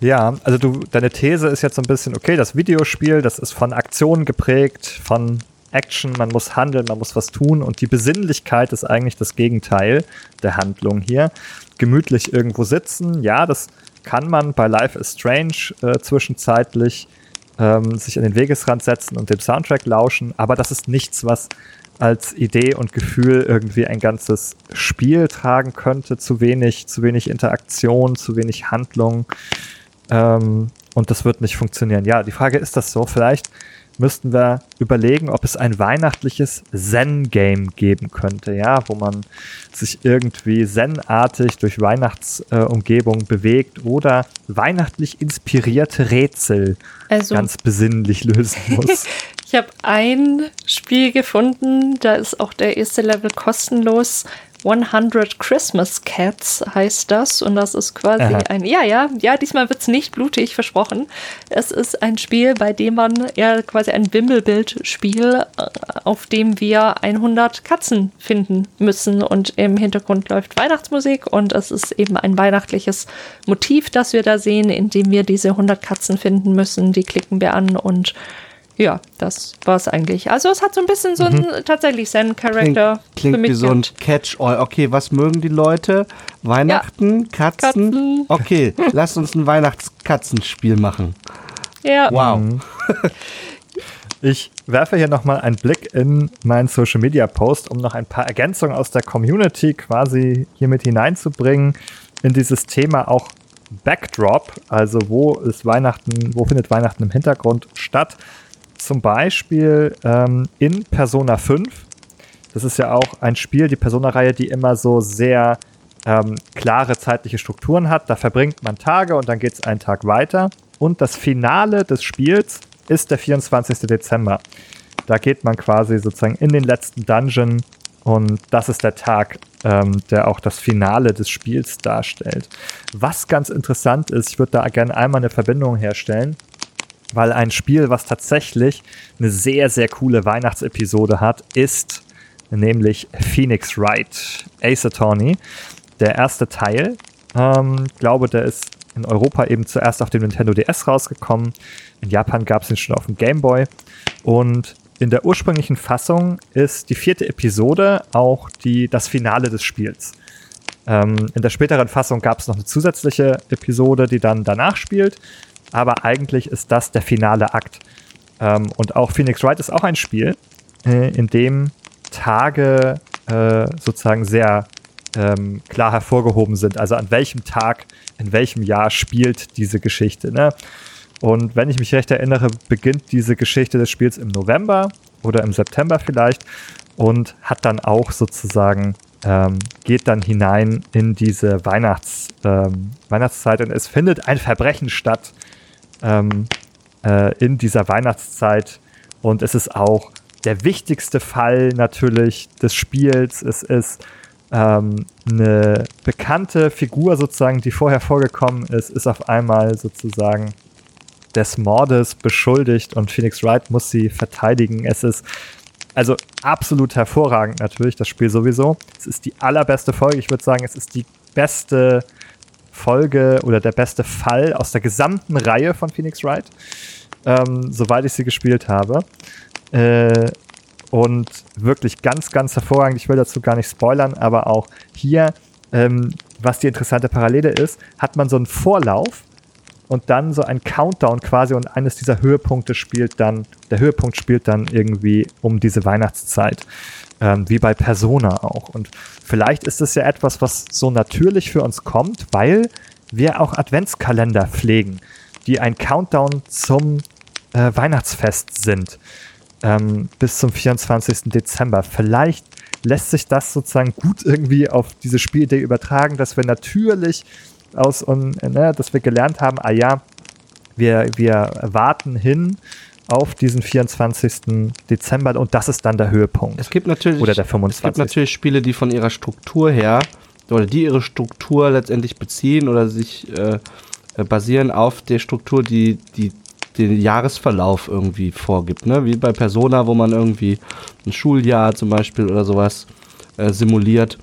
Ja, also du, deine These ist jetzt so ein bisschen, okay, das Videospiel, das ist von Aktionen geprägt, von Action, man muss handeln, man muss was tun und die Besinnlichkeit ist eigentlich das Gegenteil der Handlung hier. Gemütlich irgendwo sitzen, ja, das kann man bei Life is Strange äh, zwischenzeitlich ähm, sich an den Wegesrand setzen und dem Soundtrack lauschen, aber das ist nichts, was als Idee und Gefühl irgendwie ein ganzes Spiel tragen könnte. Zu wenig, zu wenig Interaktion, zu wenig Handlung. Ähm, und das wird nicht funktionieren. Ja, die Frage ist das so. Vielleicht müssten wir überlegen, ob es ein weihnachtliches Zen-Game geben könnte, ja, wo man sich irgendwie Zen-artig durch Weihnachtsumgebung äh, bewegt oder weihnachtlich inspirierte Rätsel also, ganz besinnlich lösen muss. Ich habe ein Spiel gefunden, da ist auch der erste Level kostenlos. 100 Christmas Cats heißt das und das ist quasi Aha. ein, ja, ja, ja, diesmal wird es nicht blutig, versprochen. Es ist ein Spiel, bei dem man ja quasi ein Wimmelbildspiel, äh, auf dem wir 100 Katzen finden müssen und im Hintergrund läuft Weihnachtsmusik und es ist eben ein weihnachtliches Motiv, das wir da sehen, in dem wir diese 100 Katzen finden müssen. Die klicken wir an und ja, das war es eigentlich. Also es hat so ein bisschen so einen mhm. tatsächlich seinen Charakter. Klingt, klingt wie so ein Catch-all. Okay, was mögen die Leute? Weihnachten, ja. Katzen? Katzen? Okay, lasst uns ein Weihnachtskatzenspiel machen. Ja. Wow. Mhm. Ich werfe hier nochmal einen Blick in meinen Social Media Post, um noch ein paar Ergänzungen aus der Community quasi hier mit hineinzubringen in dieses Thema auch Backdrop, also wo ist Weihnachten, wo findet Weihnachten im Hintergrund statt? Zum Beispiel ähm, in Persona 5. Das ist ja auch ein Spiel, die Persona-Reihe, die immer so sehr ähm, klare zeitliche Strukturen hat. Da verbringt man Tage und dann geht es einen Tag weiter. Und das Finale des Spiels ist der 24. Dezember. Da geht man quasi sozusagen in den letzten Dungeon und das ist der Tag, ähm, der auch das Finale des Spiels darstellt. Was ganz interessant ist, ich würde da gerne einmal eine Verbindung herstellen weil ein Spiel, was tatsächlich eine sehr, sehr coole Weihnachtsepisode hat, ist nämlich Phoenix Wright Ace Attorney. Der erste Teil, ähm, glaube, der ist in Europa eben zuerst auf dem Nintendo DS rausgekommen. In Japan gab es ihn schon auf dem Game Boy. Und in der ursprünglichen Fassung ist die vierte Episode auch die, das Finale des Spiels. Ähm, in der späteren Fassung gab es noch eine zusätzliche Episode, die dann danach spielt, aber eigentlich ist das der finale Akt. Ähm, und auch Phoenix Wright ist auch ein Spiel, äh, in dem Tage äh, sozusagen sehr ähm, klar hervorgehoben sind. Also an welchem Tag, in welchem Jahr spielt diese Geschichte. Ne? Und wenn ich mich recht erinnere, beginnt diese Geschichte des Spiels im November oder im September vielleicht und hat dann auch sozusagen, ähm, geht dann hinein in diese Weihnachts, ähm, Weihnachtszeit und es findet ein Verbrechen statt ähm, äh, in dieser Weihnachtszeit und es ist auch der wichtigste Fall natürlich des Spiels. Es ist ähm, eine bekannte Figur sozusagen, die vorher vorgekommen ist, ist auf einmal sozusagen des Mordes beschuldigt und Phoenix Wright muss sie verteidigen. Es ist also absolut hervorragend natürlich, das Spiel sowieso. Es ist die allerbeste Folge. Ich würde sagen, es ist die beste Folge oder der beste Fall aus der gesamten Reihe von Phoenix Wright, ähm, soweit ich sie gespielt habe. Äh, und wirklich ganz, ganz hervorragend. Ich will dazu gar nicht spoilern, aber auch hier, ähm, was die interessante Parallele ist, hat man so einen Vorlauf und dann so ein Countdown quasi und eines dieser Höhepunkte spielt dann, der Höhepunkt spielt dann irgendwie um diese Weihnachtszeit. Ähm, wie bei Persona auch. Und vielleicht ist es ja etwas, was so natürlich für uns kommt, weil wir auch Adventskalender pflegen, die ein Countdown zum äh, Weihnachtsfest sind ähm, bis zum 24. Dezember. Vielleicht lässt sich das sozusagen gut irgendwie auf diese Spielidee übertragen, dass wir natürlich aus und ne, dass wir gelernt haben, ah ja, wir, wir warten hin auf diesen 24. Dezember und das ist dann der Höhepunkt. Es gibt natürlich, oder der 25. Es gibt natürlich Spiele, die von ihrer Struktur her oder die ihre Struktur letztendlich beziehen oder sich äh, basieren auf der Struktur, die die den Jahresverlauf irgendwie vorgibt, ne? Wie bei Persona, wo man irgendwie ein Schuljahr zum Beispiel oder sowas äh, simuliert.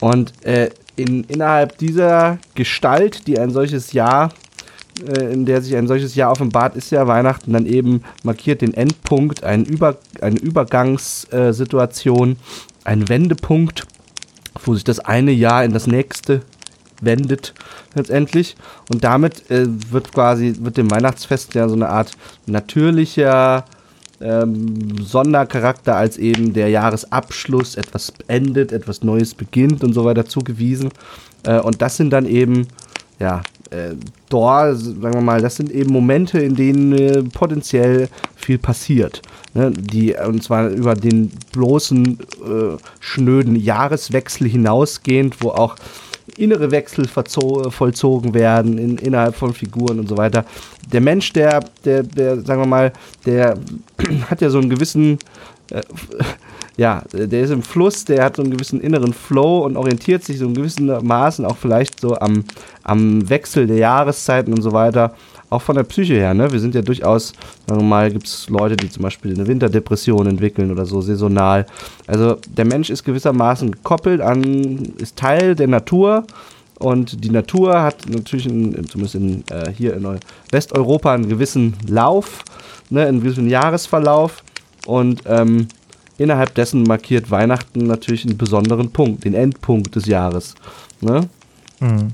Und äh, in, innerhalb dieser Gestalt, die ein solches Jahr, äh, in der sich ein solches Jahr offenbart, ist ja Weihnachten dann eben markiert den Endpunkt, ein Über, eine Übergangssituation, ein Wendepunkt, wo sich das eine Jahr in das nächste wendet letztendlich. Und damit äh, wird quasi, wird dem Weihnachtsfest ja so eine Art natürlicher ähm, Sondercharakter als eben der Jahresabschluss, etwas endet, etwas Neues beginnt und so weiter zugewiesen. Äh, und das sind dann eben, ja, äh, dort, sagen wir mal, das sind eben Momente, in denen äh, potenziell viel passiert. Ne? Die, und zwar über den bloßen, äh, schnöden Jahreswechsel hinausgehend, wo auch innere Wechsel vollzogen werden in, innerhalb von Figuren und so weiter. Der Mensch, der, der, der, sagen wir mal, der hat ja so einen gewissen, äh, ja, der ist im Fluss, der hat so einen gewissen inneren Flow und orientiert sich so in gewissen Maßen auch vielleicht so am, am Wechsel der Jahreszeiten und so weiter auch von der Psyche her, ne? Wir sind ja durchaus, sagen wir mal, gibt es Leute, die zum Beispiel eine Winterdepression entwickeln oder so, saisonal. Also der Mensch ist gewissermaßen gekoppelt an, ist Teil der Natur und die Natur hat natürlich, in, zumindest in, äh, hier in Westeuropa, einen gewissen Lauf, ne, einen gewissen Jahresverlauf und ähm, innerhalb dessen markiert Weihnachten natürlich einen besonderen Punkt, den Endpunkt des Jahres. Ne? Mhm.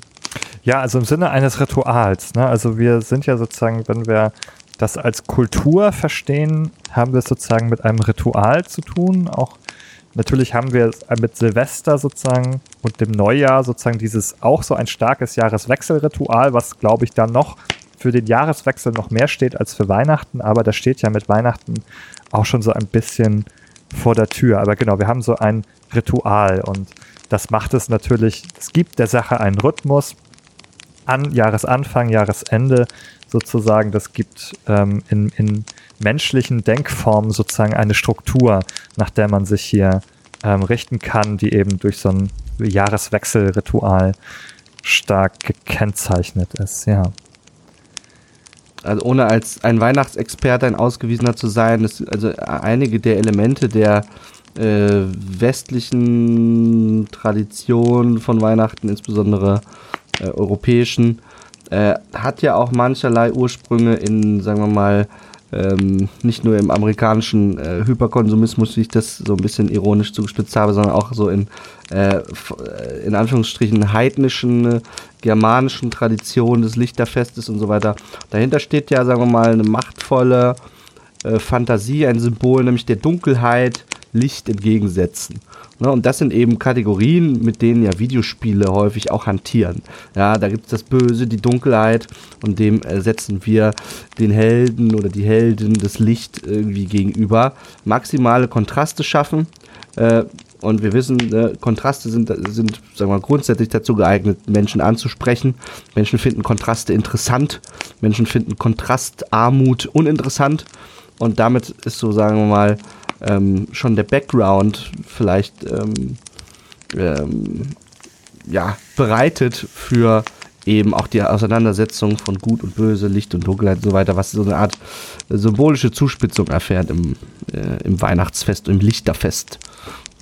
Ja, also im Sinne eines Rituals. Ne? Also wir sind ja sozusagen, wenn wir das als Kultur verstehen, haben wir es sozusagen mit einem Ritual zu tun. Auch natürlich haben wir mit Silvester sozusagen und dem Neujahr sozusagen dieses auch so ein starkes Jahreswechselritual, was glaube ich dann noch für den Jahreswechsel noch mehr steht als für Weihnachten, aber das steht ja mit Weihnachten auch schon so ein bisschen vor der Tür. Aber genau, wir haben so ein Ritual und das macht es natürlich, es gibt der Sache einen Rhythmus, an Jahresanfang, Jahresende sozusagen. Das gibt ähm, in, in menschlichen Denkformen sozusagen eine Struktur, nach der man sich hier ähm, richten kann, die eben durch so ein Jahreswechselritual stark gekennzeichnet ist, ja. Also ohne als ein Weihnachtsexperte ein ausgewiesener zu sein, ist also einige der Elemente der äh, westlichen Tradition von Weihnachten, insbesondere äh, europäischen, äh, hat ja auch mancherlei Ursprünge in, sagen wir mal, ähm, nicht nur im amerikanischen äh, Hyperkonsumismus, wie ich das so ein bisschen ironisch zugespitzt habe, sondern auch so in, äh, äh in Anführungsstrichen heidnischen, äh, germanischen Traditionen des Lichterfestes und so weiter. Dahinter steht ja, sagen wir mal, eine machtvolle äh, Fantasie, ein Symbol, nämlich der Dunkelheit Licht entgegensetzen. Ne, und das sind eben Kategorien, mit denen ja Videospiele häufig auch hantieren. Ja, da gibt es das Böse, die Dunkelheit und dem äh, setzen wir den Helden oder die Heldin das Licht irgendwie gegenüber. Maximale Kontraste schaffen. Äh, und wir wissen, äh, Kontraste sind, sind sagen wir mal, grundsätzlich dazu geeignet, Menschen anzusprechen. Menschen finden Kontraste interessant. Menschen finden Kontrastarmut uninteressant. Und damit ist so, sagen wir mal, ähm, schon der Background vielleicht ähm, ähm, ja, bereitet für eben auch die Auseinandersetzung von Gut und Böse, Licht und Dunkelheit und so weiter, was so eine Art symbolische Zuspitzung erfährt im, äh, im Weihnachtsfest, im Lichterfest.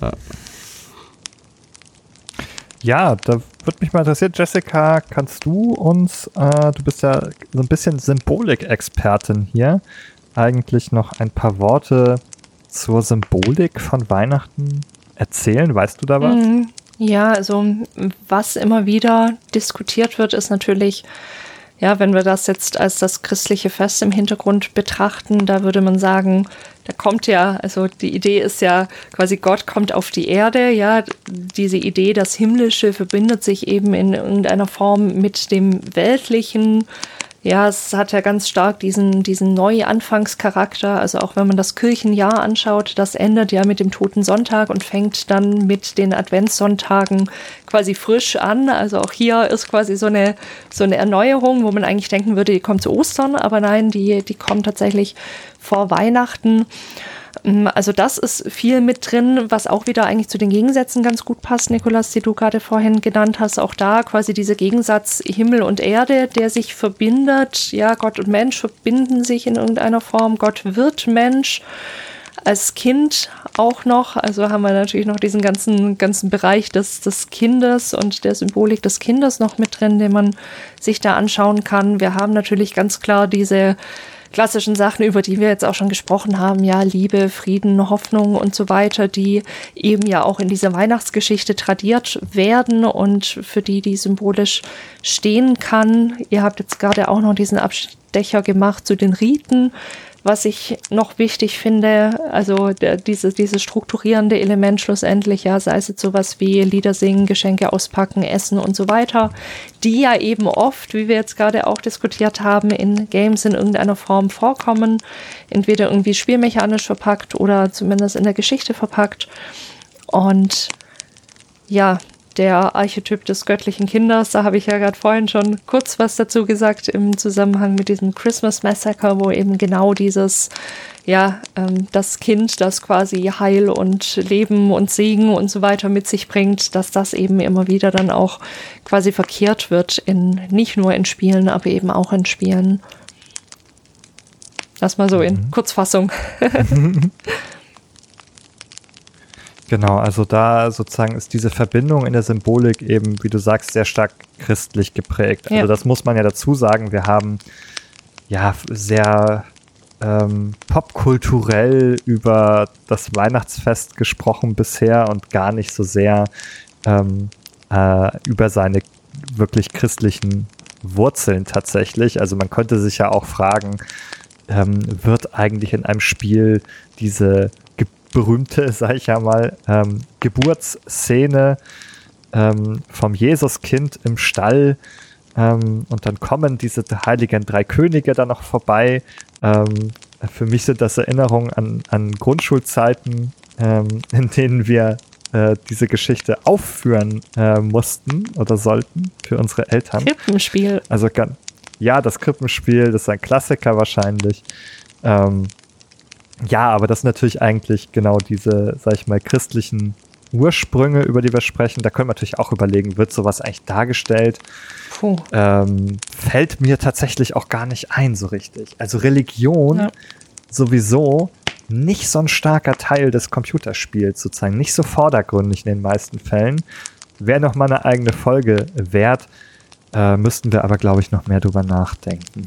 Ja. Ja, da würde mich mal interessieren, Jessica, kannst du uns, äh, du bist ja so ein bisschen Symbolik-Expertin hier, eigentlich noch ein paar Worte zur Symbolik von Weihnachten erzählen? Weißt du da was? Mhm. Ja, also was immer wieder diskutiert wird, ist natürlich, ja, wenn wir das jetzt als das christliche Fest im Hintergrund betrachten, da würde man sagen, da kommt ja, also die Idee ist ja quasi Gott kommt auf die Erde, ja, diese Idee, das Himmlische verbindet sich eben in irgendeiner Form mit dem Weltlichen ja, es hat ja ganz stark diesen, diesen Neuanfangscharakter. Also auch wenn man das Kirchenjahr anschaut, das endet ja mit dem Toten Sonntag und fängt dann mit den Adventssonntagen quasi frisch an. Also auch hier ist quasi so eine, so eine Erneuerung, wo man eigentlich denken würde, die kommt zu Ostern, aber nein, die, die kommt tatsächlich vor Weihnachten. Also das ist viel mit drin, was auch wieder eigentlich zu den Gegensätzen ganz gut passt, Nikolas, die du gerade vorhin genannt hast. Auch da quasi dieser Gegensatz Himmel und Erde, der sich verbindet. Ja, Gott und Mensch verbinden sich in irgendeiner Form. Gott wird Mensch als Kind auch noch. Also haben wir natürlich noch diesen ganzen, ganzen Bereich des, des Kindes und der Symbolik des Kindes noch mit drin, den man sich da anschauen kann. Wir haben natürlich ganz klar diese klassischen Sachen, über die wir jetzt auch schon gesprochen haben, ja, Liebe, Frieden, Hoffnung und so weiter, die eben ja auch in dieser Weihnachtsgeschichte tradiert werden und für die die symbolisch stehen kann. Ihr habt jetzt gerade auch noch diesen Abstecher gemacht zu den Riten was ich noch wichtig finde, also der, diese, dieses strukturierende Element schlussendlich, ja, sei es jetzt sowas wie Lieder singen, Geschenke auspacken, Essen und so weiter, die ja eben oft, wie wir jetzt gerade auch diskutiert haben, in Games in irgendeiner Form vorkommen, entweder irgendwie spielmechanisch verpackt oder zumindest in der Geschichte verpackt. Und ja, der Archetyp des göttlichen Kindes. Da habe ich ja gerade vorhin schon kurz was dazu gesagt im Zusammenhang mit diesem Christmas Massacre, wo eben genau dieses, ja, ähm, das Kind, das quasi Heil und Leben und Segen und so weiter mit sich bringt, dass das eben immer wieder dann auch quasi verkehrt wird in, nicht nur in Spielen, aber eben auch in Spielen. Das mal so in mhm. Kurzfassung. Genau, also da sozusagen ist diese Verbindung in der Symbolik eben, wie du sagst, sehr stark christlich geprägt. Also ja. Also das muss man ja dazu sagen. Wir haben ja sehr ähm, popkulturell über das Weihnachtsfest gesprochen bisher und gar nicht so sehr ähm, äh, über seine wirklich christlichen Wurzeln tatsächlich. Also man könnte sich ja auch fragen, ähm, wird eigentlich in einem Spiel diese berühmte, sag ich ja mal, ähm, Geburtsszene ähm, vom Jesuskind im Stall. Ähm, und dann kommen diese heiligen drei Könige da noch vorbei. Ähm, für mich sind das Erinnerungen an, an Grundschulzeiten, ähm, in denen wir äh, diese Geschichte aufführen äh, mussten oder sollten für unsere Eltern. Krippenspiel. Also ja, das Krippenspiel, das ist ein Klassiker wahrscheinlich. Ähm, ja, aber das ist natürlich eigentlich genau diese, sag ich mal, christlichen Ursprünge, über die wir sprechen. Da können wir natürlich auch überlegen, wird sowas eigentlich dargestellt? Ähm, fällt mir tatsächlich auch gar nicht ein so richtig. Also Religion ja. sowieso nicht so ein starker Teil des Computerspiels sozusagen, nicht so vordergründig in den meisten Fällen. Wäre noch mal eine eigene Folge wert, äh, müssten wir aber, glaube ich, noch mehr drüber nachdenken.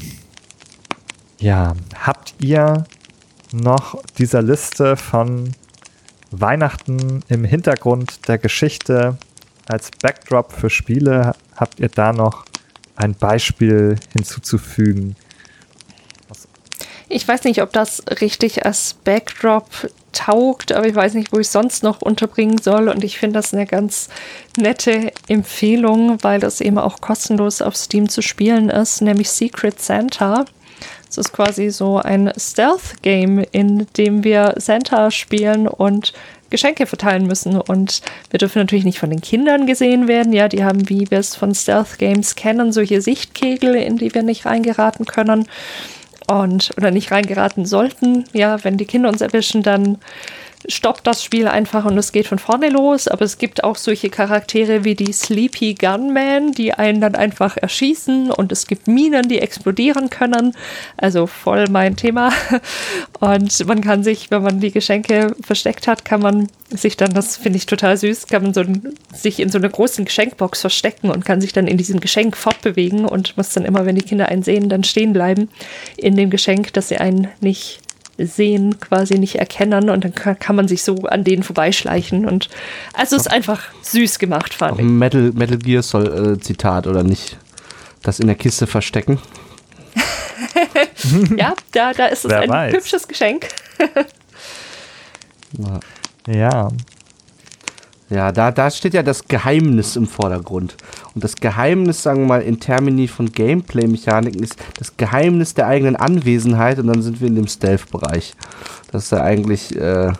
Ja, habt ihr noch dieser Liste von Weihnachten im Hintergrund der Geschichte als Backdrop für Spiele, habt ihr da noch ein Beispiel hinzuzufügen? Ich weiß nicht, ob das richtig als Backdrop taugt, aber ich weiß nicht, wo ich sonst noch unterbringen soll. Und ich finde das eine ganz nette Empfehlung, weil das eben auch kostenlos auf Steam zu spielen ist, nämlich Secret Santa. Es ist quasi so ein Stealth-Game, in dem wir Santa spielen und Geschenke verteilen müssen. Und wir dürfen natürlich nicht von den Kindern gesehen werden. Ja, die haben, wie wir es von Stealth-Games kennen, solche Sichtkegel, in die wir nicht reingeraten können und oder nicht reingeraten sollten. Ja, wenn die Kinder uns erwischen, dann stoppt das Spiel einfach und es geht von vorne los. Aber es gibt auch solche Charaktere wie die Sleepy Gunman, die einen dann einfach erschießen und es gibt Minen, die explodieren können. Also voll mein Thema. Und man kann sich, wenn man die Geschenke versteckt hat, kann man sich dann, das finde ich total süß, kann man so sich in so einer großen Geschenkbox verstecken und kann sich dann in diesem Geschenk fortbewegen und muss dann immer, wenn die Kinder einen sehen, dann stehen bleiben in dem Geschenk, dass sie einen nicht sehen, quasi nicht erkennen und dann kann, man sich so an denen vorbeischleichen und also ist einfach süß gemacht, fand ich. Metal, Metal Gear soll äh, Zitat oder nicht das in der Kiste verstecken. ja, da, da ist es Wer ein weiß. hübsches Geschenk. ja. Ja, da, da steht ja das Geheimnis im Vordergrund. Und das Geheimnis, sagen wir mal, in Termini von Gameplay-Mechaniken ist das Geheimnis der eigenen Anwesenheit und dann sind wir in dem Stealth-Bereich. Das ist ja eigentlich, äh,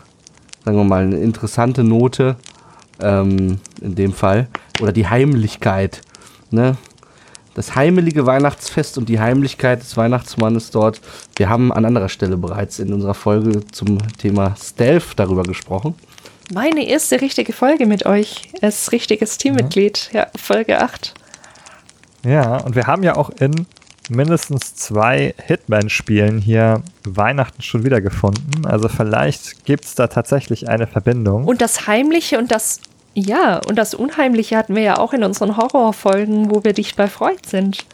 sagen wir mal, eine interessante Note ähm, in dem Fall. Oder die Heimlichkeit. Ne? Das heimelige Weihnachtsfest und die Heimlichkeit des Weihnachtsmannes dort. Wir haben an anderer Stelle bereits in unserer Folge zum Thema Stealth darüber gesprochen. Meine erste richtige Folge mit euch als richtiges Teammitglied. Ja, Folge 8. Ja, und wir haben ja auch in mindestens zwei Hitman-Spielen hier Weihnachten schon wieder gefunden. Also vielleicht gibt es da tatsächlich eine Verbindung. Und das Heimliche und das, ja, und das Unheimliche hatten wir ja auch in unseren Horrorfolgen, wo wir dicht bei Freud sind.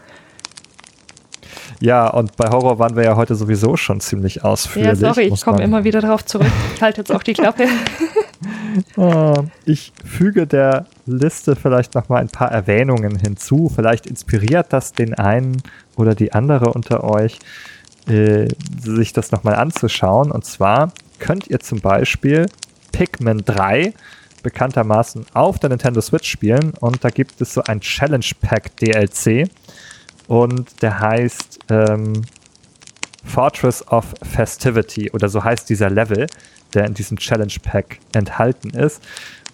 Ja, und bei Horror waren wir ja heute sowieso schon ziemlich ausführlich. Ja, sorry, ich komme immer wieder darauf zurück. Ich halte jetzt auch die Klappe. oh, ich füge der Liste vielleicht noch mal ein paar Erwähnungen hinzu. Vielleicht inspiriert das den einen oder die andere unter euch, äh, sich das noch mal anzuschauen. Und zwar könnt ihr zum Beispiel Pikmin 3 bekanntermaßen auf der Nintendo Switch spielen und da gibt es so ein Challenge Pack DLC und der heißt ähm, Fortress of Festivity oder so heißt dieser Level, der in diesem Challenge Pack enthalten ist.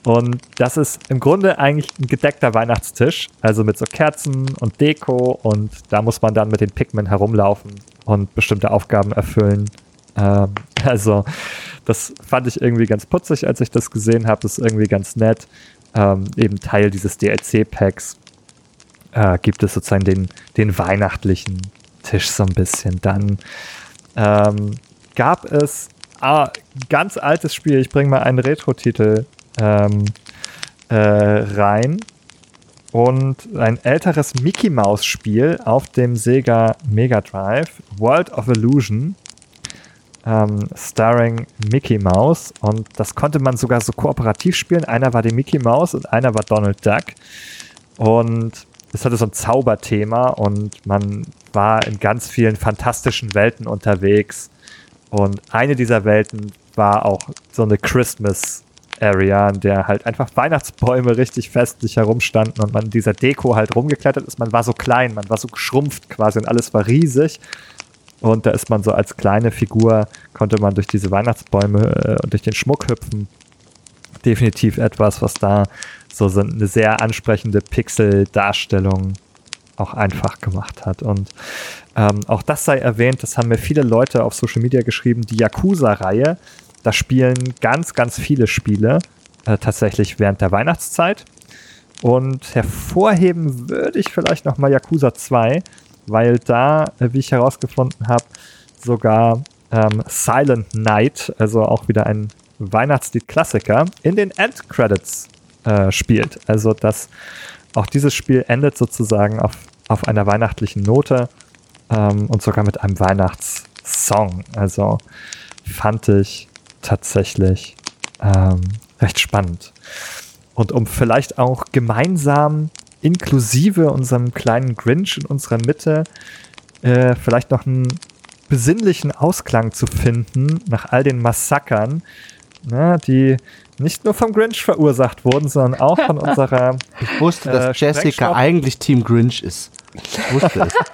Und das ist im Grunde eigentlich ein gedeckter Weihnachtstisch, also mit so Kerzen und Deko und da muss man dann mit den Pikmin herumlaufen und bestimmte Aufgaben erfüllen. Ähm, also das fand ich irgendwie ganz putzig, als ich das gesehen habe. Das ist irgendwie ganz nett. Ähm, eben Teil dieses DLC-Packs äh, gibt es sozusagen den, den weihnachtlichen Tisch so ein bisschen. Dann ähm, gab es ah, ganz altes Spiel, ich bringe mal einen Retro-Titel ähm, äh, rein. Und ein älteres Mickey Mouse Spiel auf dem Sega Mega Drive, World of Illusion, ähm, starring Mickey Mouse. Und das konnte man sogar so kooperativ spielen. Einer war die Mickey Mouse und einer war Donald Duck. Und es hatte so ein Zauberthema und man war in ganz vielen fantastischen Welten unterwegs. Und eine dieser Welten war auch so eine Christmas Area, in der halt einfach Weihnachtsbäume richtig festlich herumstanden und man in dieser Deko halt rumgeklettert ist. Man war so klein, man war so geschrumpft quasi und alles war riesig. Und da ist man so als kleine Figur, konnte man durch diese Weihnachtsbäume äh, und durch den Schmuck hüpfen. Definitiv etwas, was da so eine sehr ansprechende Pixel-Darstellung auch einfach gemacht hat. Und ähm, auch das sei erwähnt, das haben mir viele Leute auf Social Media geschrieben, die Yakuza-Reihe, da spielen ganz, ganz viele Spiele äh, tatsächlich während der Weihnachtszeit. Und hervorheben würde ich vielleicht nochmal Yakuza 2, weil da, äh, wie ich herausgefunden habe, sogar ähm, Silent Night, also auch wieder ein Weihnachtslied-Klassiker, in den Endcredits äh, spielt. Also dass auch dieses Spiel endet sozusagen auf, auf einer weihnachtlichen Note. ähm, und sogar mit einem Weihnachtssong. Also fand ich tatsächlich ähm, recht spannend. Und um vielleicht auch gemeinsam inklusive unserem kleinen Grinch in unserer Mitte äh, vielleicht noch einen besinnlichen Ausklang zu finden nach all den Massakern, ne, die nicht nur vom Grinch verursacht wurden, sondern auch von unserer. Ich wusste, dass äh, Jessica eigentlich Team Grinch ist. Ich wusste es.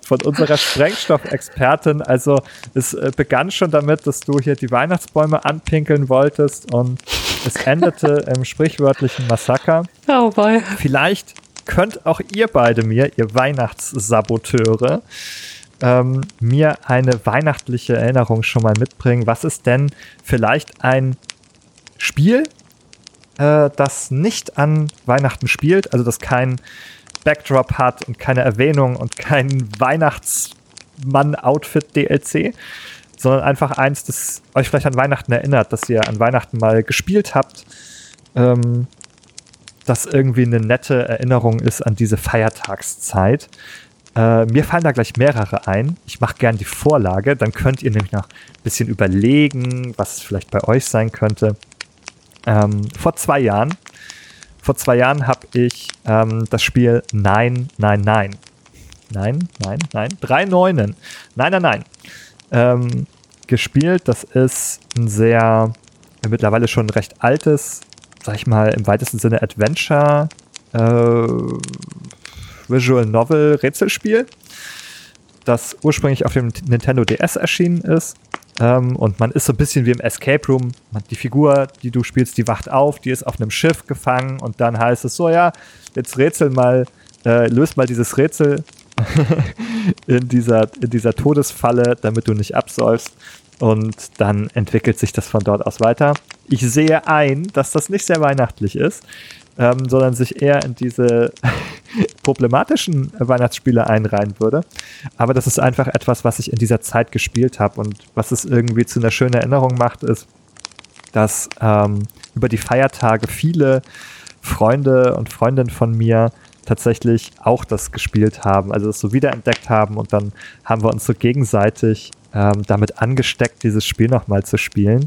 von unserer Sprengstoffexpertin. Also es äh, begann schon damit, dass du hier die Weihnachtsbäume anpinkeln wolltest und es endete im sprichwörtlichen Massaker. Oh boy. Vielleicht könnt auch ihr beide mir, ihr Weihnachtssaboteure, ähm, mir eine weihnachtliche Erinnerung schon mal mitbringen. Was ist denn vielleicht ein Spiel, äh, das nicht an Weihnachten spielt, also das kein Backdrop hat und keine Erwähnung und kein Weihnachtsmann-Outfit-DLC, sondern einfach eins, das euch vielleicht an Weihnachten erinnert, dass ihr an Weihnachten mal gespielt habt, ähm, das irgendwie eine nette Erinnerung ist an diese Feiertagszeit. Äh, mir fallen da gleich mehrere ein. Ich mache gern die Vorlage, dann könnt ihr nämlich noch ein bisschen überlegen, was vielleicht bei euch sein könnte. Ähm, vor zwei Jahren, vor zwei Jahren habe ich ähm, das Spiel Nein, Nein, Nein. Nein, nein, nein. Drei Neunen. Nein, nein, nein. Ähm, gespielt. Das ist ein sehr, mittlerweile schon recht altes, sag ich mal, im weitesten Sinne Adventure, äh, Visual Novel Rätselspiel, das ursprünglich auf dem Nintendo DS erschienen ist. Ähm, und man ist so ein bisschen wie im Escape Room. Man, die Figur, die du spielst, die wacht auf, die ist auf einem Schiff gefangen und dann heißt es so, ja, jetzt rätsel mal, äh, löst mal dieses Rätsel in, dieser, in dieser Todesfalle, damit du nicht absäufst. Und dann entwickelt sich das von dort aus weiter. Ich sehe ein, dass das nicht sehr weihnachtlich ist, ähm, sondern sich eher in diese problematischen Weihnachtsspiele einreihen würde. Aber das ist einfach etwas, was ich in dieser Zeit gespielt habe und was es irgendwie zu einer schönen Erinnerung macht, ist, dass ähm, über die Feiertage viele Freunde und Freundinnen von mir tatsächlich auch das gespielt haben, also das so wiederentdeckt haben und dann haben wir uns so gegenseitig ähm, damit angesteckt, dieses Spiel nochmal zu spielen.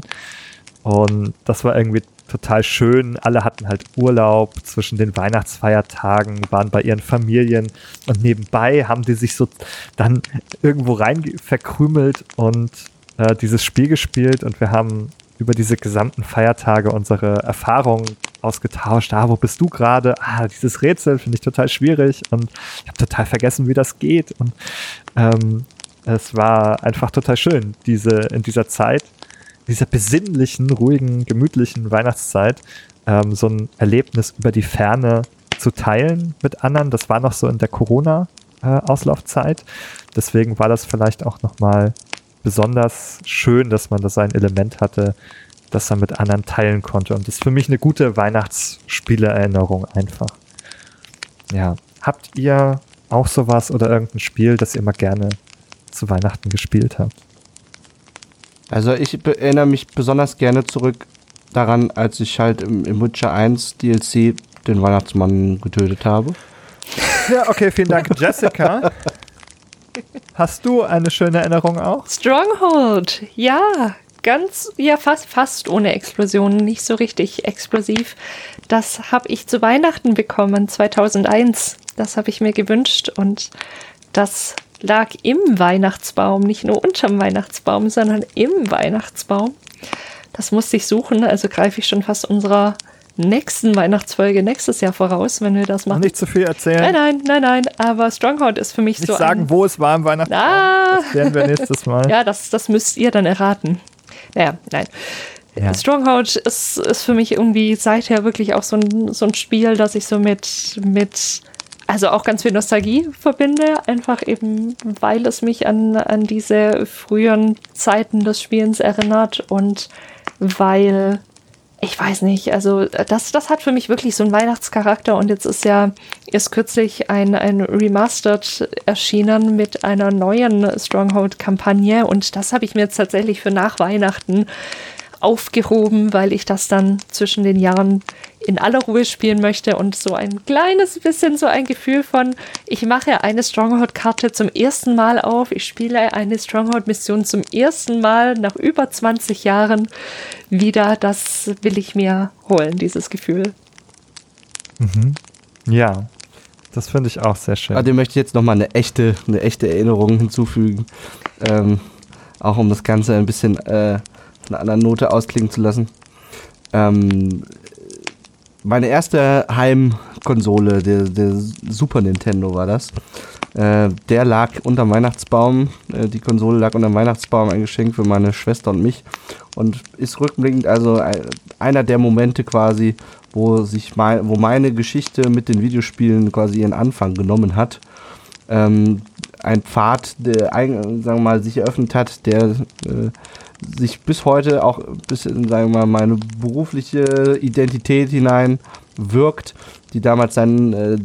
Und das war irgendwie total schön. Alle hatten halt Urlaub zwischen den Weihnachtsfeiertagen, waren bei ihren Familien und nebenbei haben die sich so dann irgendwo rein verkrümelt und äh, dieses Spiel gespielt und wir haben über diese gesamten Feiertage unsere Erfahrungen ausgetauscht. Ah, wo bist du gerade? Ah, dieses Rätsel finde ich total schwierig und ich habe total vergessen, wie das geht. Und ähm, es war einfach total schön, diese in dieser Zeit dieser besinnlichen, ruhigen, gemütlichen Weihnachtszeit ähm, so ein Erlebnis über die Ferne zu teilen mit anderen. Das war noch so in der Corona-Auslaufzeit. Äh, Deswegen war das vielleicht auch nochmal besonders schön, dass man da sein Element hatte, das er mit anderen teilen konnte. Und das ist für mich eine gute Weihnachtsspiele-Erinnerung einfach. Ja. Habt ihr auch sowas oder irgendein Spiel, das ihr mal gerne zu Weihnachten gespielt habt? Also ich erinnere mich besonders gerne zurück daran, als ich halt im, im Witcher 1 DLC den Weihnachtsmann getötet habe. Ja, okay, vielen Dank, Jessica. Hast du eine schöne Erinnerung auch? Stronghold, ja, ganz, ja, fast, fast ohne Explosionen, nicht so richtig explosiv. Das habe ich zu Weihnachten bekommen, 2001. Das habe ich mir gewünscht und das lag im Weihnachtsbaum, nicht nur unterm Weihnachtsbaum, sondern im Weihnachtsbaum. Das musste ich suchen, also greife ich schon fast unserer nächsten Weihnachtsfolge nächstes Jahr voraus, wenn wir das machen. Nicht zu viel erzählen. Nein, nein, nein, nein, aber Stronghold ist für mich Nicht so. Nicht sagen, wo es war im Weihnachtsbaum. Ah. Das werden wir nächstes Mal. ja, das, das müsst ihr dann erraten. Naja, nein. Ja. Stronghold ist, ist für mich irgendwie seither wirklich auch so ein, so ein Spiel, das ich so mit, mit also auch ganz viel Nostalgie verbinde, einfach eben, weil es mich an, an diese früheren Zeiten des Spielens erinnert und weil, ich weiß nicht, also das, das hat für mich wirklich so einen Weihnachtscharakter und jetzt ist ja erst kürzlich ein, ein Remastered erschienen mit einer neuen Stronghold-Kampagne und das habe ich mir jetzt tatsächlich für nach Weihnachten aufgehoben, weil ich das dann zwischen den Jahren in aller Ruhe spielen möchte und so ein kleines bisschen so ein Gefühl von, ich mache eine Stronghold-Karte zum ersten Mal auf, ich spiele eine Stronghold-Mission zum ersten Mal nach über 20 Jahren wieder, das will ich mir holen, dieses Gefühl. Mhm. Ja, das finde ich auch sehr schön. Ah, dem möchte ich jetzt nochmal eine echte, eine echte Erinnerung hinzufügen. Ähm, auch um das Ganze ein bisschen äh, von einer anderen Note ausklingen zu lassen. Ähm, meine erste Heimkonsole, der, der, Super Nintendo war das. Äh, der lag unterm Weihnachtsbaum. Äh, die Konsole lag unterm Weihnachtsbaum, ein Geschenk für meine Schwester und mich. Und ist rückblickend also einer der Momente quasi, wo sich mein, wo meine Geschichte mit den Videospielen quasi ihren Anfang genommen hat. Ähm, ein Pfad, der sagen wir mal, sich eröffnet hat, der äh, sich bis heute auch bis in, sagen wir mal, meine berufliche Identität hinein wirkt, die damals seinen äh,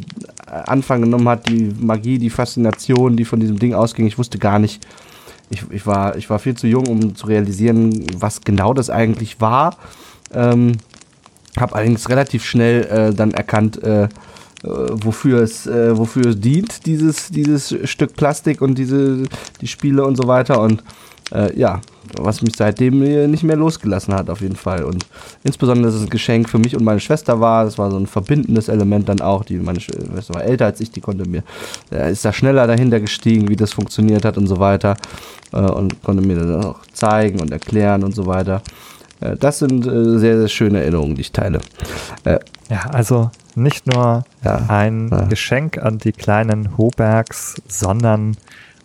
Anfang genommen hat, die Magie, die Faszination, die von diesem Ding ausging. Ich wusste gar nicht, ich, ich, war, ich war viel zu jung, um zu realisieren, was genau das eigentlich war. Ähm, habe allerdings relativ schnell äh, dann erkannt, äh, äh, wofür es, äh, wofür es dient, dieses, dieses Stück Plastik und diese, die Spiele und so weiter. Und äh, ja, was mich seitdem nicht mehr losgelassen hat, auf jeden Fall. Und insbesondere, dass es ein Geschenk für mich und meine Schwester war. Das war so ein verbindendes Element dann auch. Die, meine Schwester war älter als ich, die konnte mir, äh, ist da schneller dahinter gestiegen, wie das funktioniert hat und so weiter. Äh, und konnte mir das auch zeigen und erklären und so weiter. Äh, das sind äh, sehr, sehr schöne Erinnerungen, die ich teile. Äh, ja, also nicht nur ja, ein ja. Geschenk an die kleinen Hobergs, sondern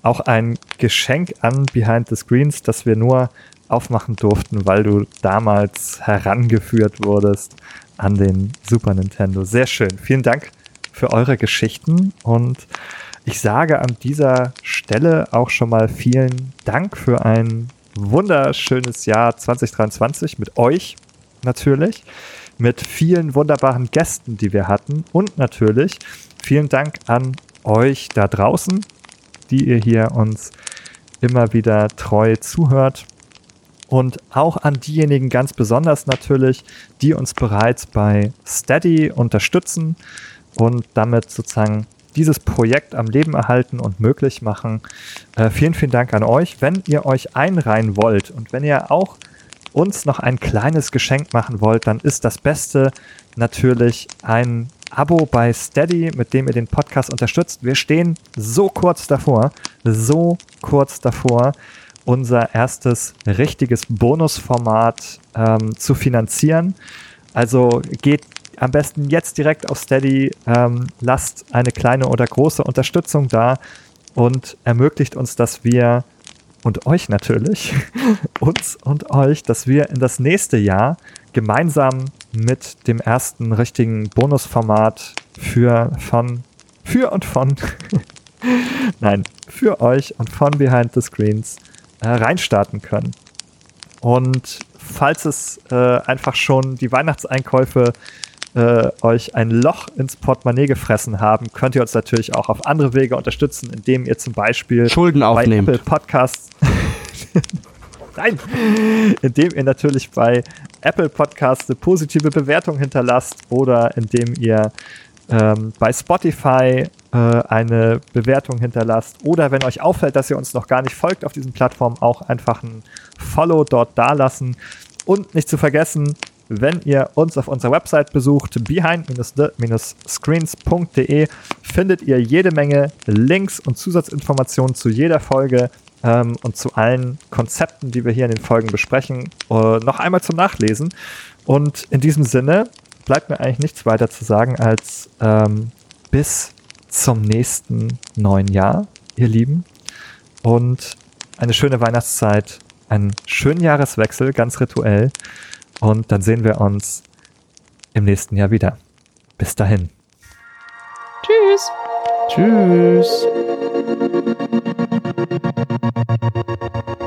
auch ein Geschenk an Behind the Screens, das wir nur aufmachen durften, weil du damals herangeführt wurdest an den Super Nintendo. Sehr schön. Vielen Dank für eure Geschichten und ich sage an dieser Stelle auch schon mal vielen Dank für ein wunderschönes Jahr 2023 mit euch natürlich, mit vielen wunderbaren Gästen, die wir hatten und natürlich vielen Dank an euch da draußen, die ihr hier uns immer wieder treu zuhört. Und auch an diejenigen ganz besonders natürlich, die uns bereits bei Steady unterstützen und damit sozusagen dieses Projekt am Leben erhalten und möglich machen. Äh, vielen, vielen Dank an euch. Wenn ihr euch einreihen wollt und wenn ihr auch uns noch ein kleines Geschenk machen wollt, dann ist das Beste natürlich ein Abo bei Steady, mit dem ihr den Podcast unterstützt. Wir stehen so kurz davor, so kurz davor, unser erstes richtiges Bonusformat ähm, zu finanzieren. Also geht am besten jetzt direkt auf Steady, ähm, lasst eine kleine oder große Unterstützung da und ermöglicht uns, dass wir und euch natürlich, uns und euch, dass wir in das nächste Jahr gemeinsam mit dem ersten richtigen Bonusformat für von für und von nein für euch und von Behind the Screens äh, reinstarten können. Und falls es äh, einfach schon die Weihnachtseinkäufe äh, euch ein Loch ins Portemonnaie gefressen haben, könnt ihr uns natürlich auch auf andere Wege unterstützen, indem ihr zum Beispiel Schulden aufnehmt. bei Apple Podcasts Nein! Indem ihr natürlich bei Apple Podcasts eine positive Bewertung hinterlasst oder indem ihr ähm, bei Spotify äh, eine Bewertung hinterlasst oder wenn euch auffällt, dass ihr uns noch gar nicht folgt auf diesen Plattformen, auch einfach ein Follow dort dalassen. Und nicht zu vergessen, wenn ihr uns auf unserer Website besucht, behind-the-screens.de, findet ihr jede Menge Links und Zusatzinformationen zu jeder Folge ähm, und zu allen Konzepten, die wir hier in den Folgen besprechen, äh, noch einmal zum Nachlesen. Und in diesem Sinne bleibt mir eigentlich nichts weiter zu sagen als ähm, bis zum nächsten neuen Jahr, ihr Lieben. Und eine schöne Weihnachtszeit, einen schönen Jahreswechsel, ganz rituell. Und dann sehen wir uns im nächsten Jahr wieder. Bis dahin. Tschüss. Tschüss. Thank you.